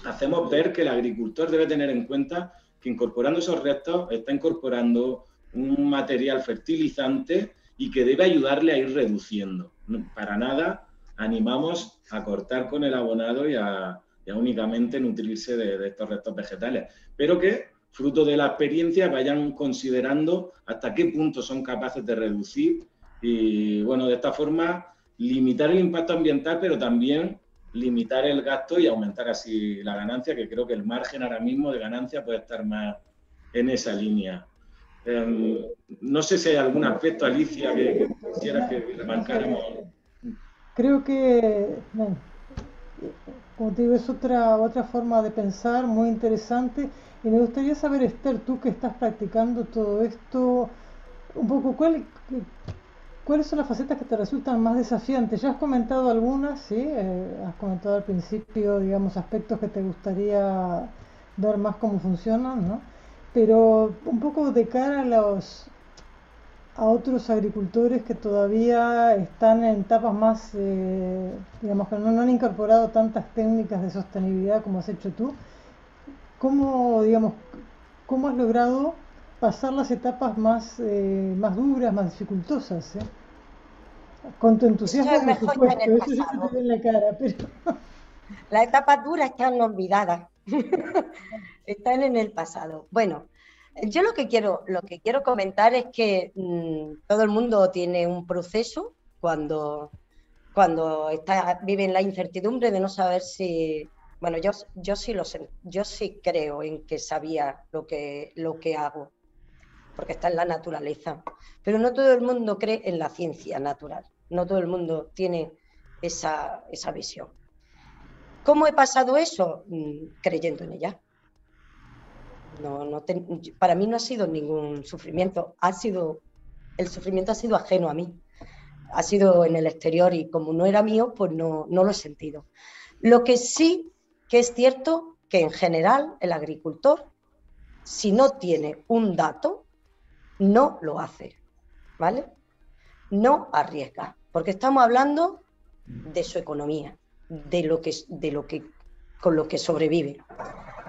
hacemos ver que el agricultor debe tener en cuenta que incorporando esos restos está incorporando un material fertilizante y que debe ayudarle a ir reduciendo. Para nada animamos a cortar con el abonado y a, únicamente nutrirse de, estos restos vegetales, pero que fruto de la experiencia vayan considerando hasta qué punto son capaces de reducir y, bueno, de esta forma limitar el impacto ambiental, pero también limitar el gasto y aumentar así la ganancia, que creo que el margen ahora mismo de ganancia puede estar más en esa línea. Em, no sé si hay algún aspecto, Alicia, que, quisieras que remarcáramos. Creo que, como te digo, es otra, otra forma de pensar muy interesante. Y me gustaría saber, Esther, tú que estás practicando todo esto, un poco, ¿cuál, ¿cuáles son las facetas que te resultan más desafiantes? Ya has comentado algunas, ¿sí? Eh, has comentado al principio, digamos, aspectos que te gustaría ver más cómo funcionan, ¿no? Pero un poco de cara a los a otros agricultores que todavía están en etapas más, eh, digamos que no, han incorporado tantas técnicas de sostenibilidad como has hecho tú, ¿cómo, digamos, cómo has logrado pasar las etapas más, eh, más duras, más dificultosas? Eh? Con tu entusiasmo, por supuesto, eso ya se te ve en la cara, pero... Las etapas duras están olvidadas, están en el pasado. Bueno, yo lo que quiero, lo que quiero comentar es que mm, todo el mundo tiene un proceso cuando, cuando está, vive en la incertidumbre de no saber si. Bueno, yo, yo, sí lo sé, yo sí creo en que sabía lo que, lo que hago, porque está en la naturaleza. Pero no todo el mundo cree en la ciencia natural, no todo el mundo tiene esa, esa visión. ¿Cómo he pasado eso? Mm, creyendo en ella. No, no para mí no ha sido ningún sufrimiento, ha sido, el sufrimiento ha sido ajeno a mí, ha sido en el exterior y como no era mío, pues no, no lo he sentido. Lo que sí que es cierto que en general el agricultor, si no tiene un dato, no lo hace, ¿vale? No arriesga, porque estamos hablando de su economía, de lo que, de lo que, con lo que sobrevive.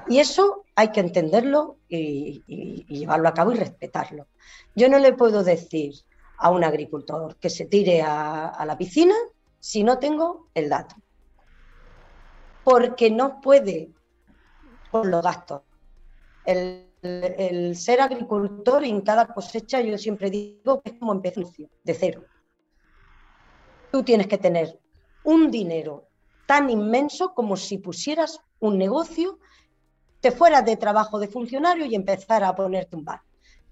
Y eso hay que entenderlo y, llevarlo a cabo y respetarlo. Yo no le puedo decir a un agricultor que se tire a, la piscina si no tengo el dato. Porque no puede por los gastos. El, el, ser agricultor en cada cosecha, yo siempre digo que es como empezar de cero. Tú tienes que tener un dinero tan inmenso como si pusieras un negocio te fueras de trabajo de funcionario y empezar a ponerte un bar.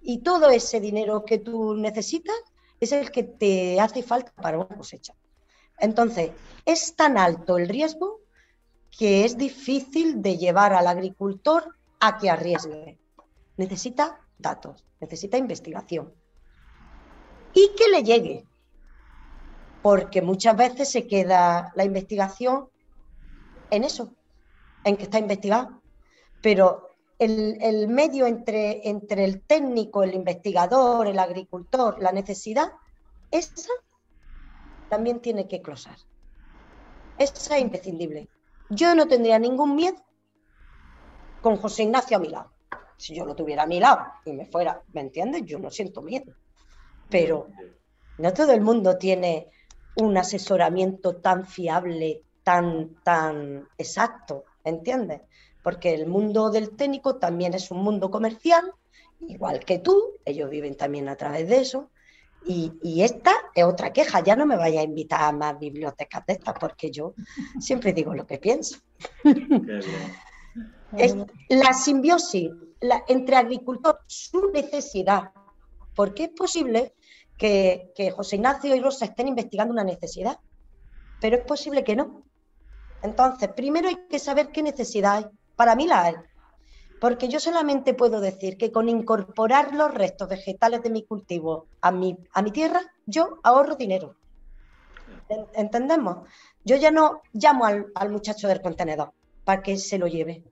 Y todo ese dinero que tú necesitas es el que te hace falta para una cosecha. Entonces, es tan alto el riesgo que es difícil de llevar al agricultor a que arriesgue. Necesita datos, necesita investigación. Y que le llegue, porque muchas veces se queda la investigación en eso, en que está investigado pero el, medio entre, entre el técnico, el investigador, el agricultor, la necesidad, esa también tiene que closar. Esa es imprescindible. Yo no tendría ningún miedo con José Ignacio a mi lado. Si yo lo tuviera a mi lado y me fuera, ¿me entiendes? Yo no siento miedo. Pero no todo el mundo tiene un asesoramiento tan fiable, tan, tan exacto, ¿entiendes? porque el mundo del técnico también es un mundo comercial, igual que tú, ellos viven también a través de eso. Y, esta es otra queja, ya no me vaya a invitar a más bibliotecas de estas, porque yo siempre digo lo que pienso. es la simbiosis entre agricultor, su necesidad, porque es posible que, José Ignacio y Rosa estén investigando una necesidad, pero es posible que no. Entonces, primero hay que saber qué necesidad hay para mí la hay. Porque yo solamente puedo decir que con incorporar los restos vegetales de mi cultivo a mi, a mi tierra, yo ahorro dinero. ¿Entendemos? Yo ya no llamo al, al muchacho del contenedor para que se lo lleve.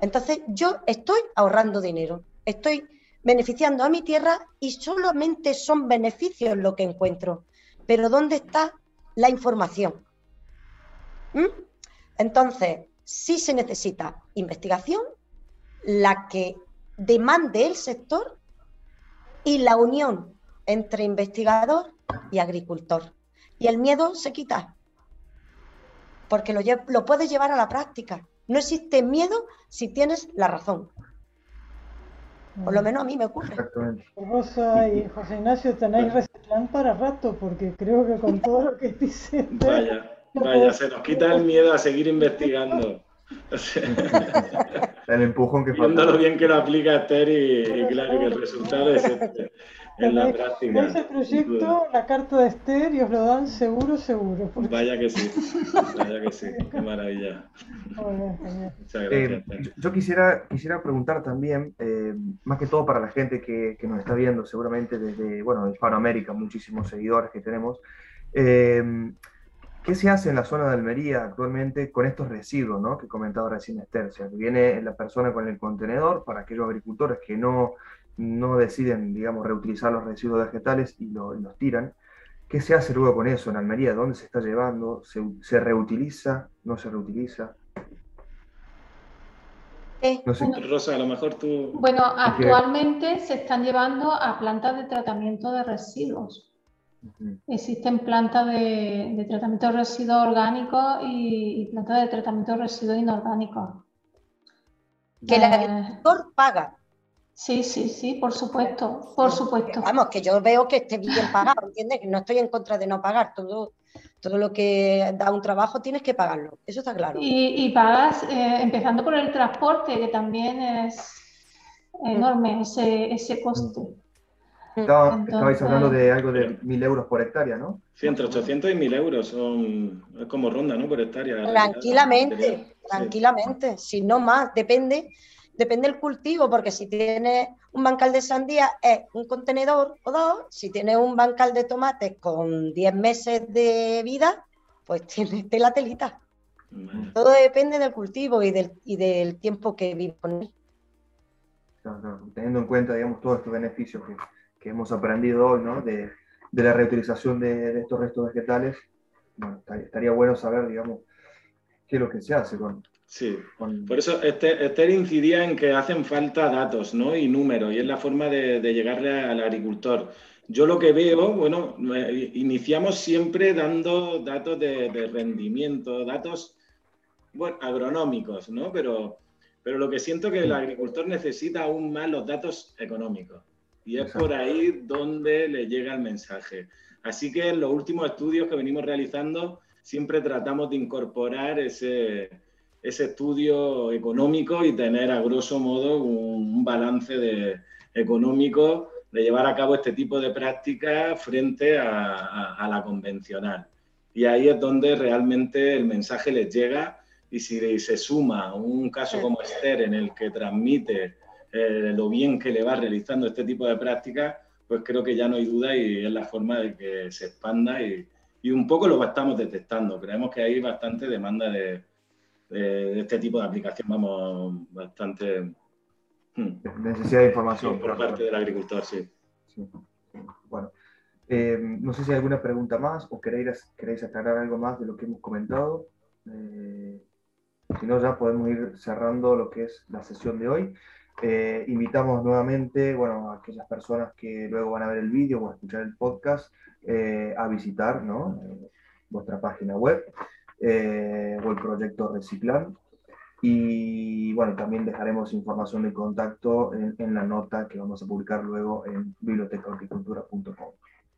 Entonces, yo estoy ahorrando dinero, estoy beneficiando a mi tierra y solamente son beneficios lo que encuentro. Pero ¿dónde está la información. ¿Mm? Entonces, sí se necesita investigación, la que demande el sector y la unión entre investigador y agricultor. Y el miedo se quita, porque lo, lo puedes llevar a la práctica. No existe miedo si tienes la razón. Por lo menos a mí me ocurre. Rosa y José Ignacio, tenéis recetán para rato, porque creo que con todo lo que dice. Vaya, vaya, se nos quita el miedo a seguir investigando. el empujón que falta. lo bien que lo aplica Esther y, claro que el resultado es este, en la práctica. Ese proyecto, la carta de Esther, y os lo dan seguro, seguro. Vaya que sí, vaya que sí, qué maravilla. Muchas gracias. Eh, yo quisiera, quisiera preguntar también, eh, más que todo para la gente que, que, nos está viendo, seguramente desde, bueno, Hispanoamérica, muchísimos seguidores que tenemos. Eh, ¿Qué se hace en la zona de Almería actualmente con estos residuos ¿no? que comentaba recién Esther? O sea, que viene la persona con el contenedor para aquellos agricultores que no, no deciden, digamos, reutilizar los residuos vegetales y, los tiran. ¿Qué se hace luego con eso en Almería? ¿Dónde se está llevando? ¿Se, reutiliza? ¿No se reutiliza? Eh, Rosa, a lo mejor tú... Bueno, actualmente se están llevando a plantas de tratamiento de residuos. Existen plantas de, tratamiento de residuos orgánicos y, plantas de tratamiento de residuos inorgánicos. Que el eh, agricultor paga. Sí, sí, sí, por supuesto, por supuesto. Vamos, que yo veo que esté bien pagado, ¿entiendes? Que no estoy en contra de no pagar. Todo, todo lo que da un trabajo tienes que pagarlo, eso está claro. Y, pagas, eh, empezando por el transporte, que también es enorme ese, ese coste. estabais hablando de algo de mil euros por hectárea, ¿no? Sí, entre 800 y 1000 euros son, es como ronda, ¿no? Por hectárea. Tranquilamente, tranquilamente, si no más, depende depende del cultivo, porque si tienes un bancal de sandía es un contenedor o dos, si tienes un bancal de tomates con 10 meses de vida, pues tienes la telita. Todo depende del cultivo y del, y del tiempo que vive con él. Teniendo en cuenta, digamos, todos estos beneficios que, que hemos aprendido hoy, ¿no? De, de la reutilización de, de, estos restos vegetales, bueno, estaría bueno saber, digamos, qué es lo que se hace con, Sí, por eso Esther, incidía en que hacen falta datos ¿no? y números, y es la forma de, llegarle al agricultor. Yo lo que veo, bueno, iniciamos siempre dando datos de, rendimiento, datos bueno, agronómicos, ¿no? Pero, pero lo que siento que el agricultor necesita aún más los datos económicos. Y es por ahí donde le llega el mensaje. Así que en los últimos estudios que venimos realizando, siempre tratamos de incorporar ese, ese estudio económico y tener a grosso modo un, balance de, económico de llevar a cabo este tipo de prácticas frente a, la convencional. Y ahí es donde realmente el mensaje les llega y si se suma un caso como Esther en el que transmite eh, lo bien que le va realizando este tipo de prácticas, pues creo que ya no hay duda y es la forma de que se expanda y, y un poco lo estamos detectando. Creemos que hay bastante demanda de, de, este tipo de aplicación, vamos, bastante... Hmm, necesidad de información. por parte del agricultor, sí. Bueno, eh, no sé si hay alguna pregunta más o queréis, queréis aclarar algo más de lo que hemos comentado. Eh, si no, ya podemos ir cerrando lo que es la sesión de hoy. Eh, invitamos nuevamente bueno, a aquellas personas que luego van a ver el vídeo o a escuchar el podcast a visitar ¿no? vuestra página web eh, o el proyecto Reciclar. Y bueno, también dejaremos información de contacto en, en la nota que vamos a publicar luego en bibliotecahorticultura.com.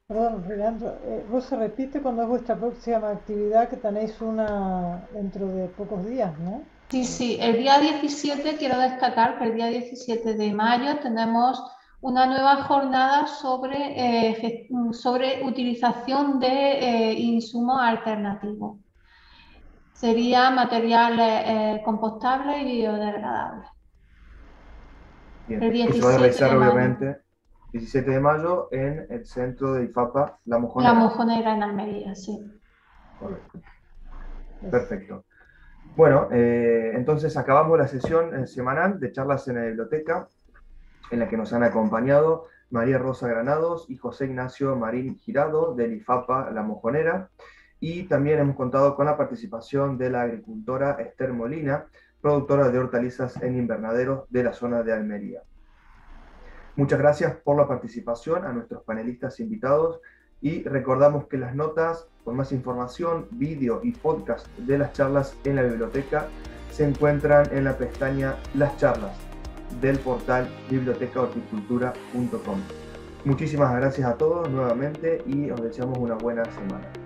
Perdón, eh, vos se repite cuando es vuestra próxima actividad, que tenéis una dentro de pocos días, ¿no? Sí, sí, el día 17 quiero destacar que el día 17 de mayo tenemos una nueva jornada sobre, eh, sobre utilización de eh, insumos alternativos sería materiales eh, compostables y biodegradables. Bien. El se va a realizar obviamente 17 de mayo en el centro de IFAPA, La Mojonera. La Mojonera en Almería, sí. Correcto. Perfecto. Bueno, eh, entonces acabamos la sesión eh, semanal de charlas en la biblioteca, en la que nos han acompañado María Rosa Granados y José Ignacio Marín Girado del IFAPA La Mojonera. Y también hemos contado con la participación de la agricultora Esther Molina, productora de hortalizas en invernaderos de la zona de Almería. Muchas gracias por la participación a nuestros panelistas invitados y recordamos que las notas con más información, vídeo y podcast de las charlas en la biblioteca se encuentran en la pestaña Las charlas del portal bibliotecahorticultura.com. Muchísimas gracias a todos nuevamente y os deseamos una buena semana.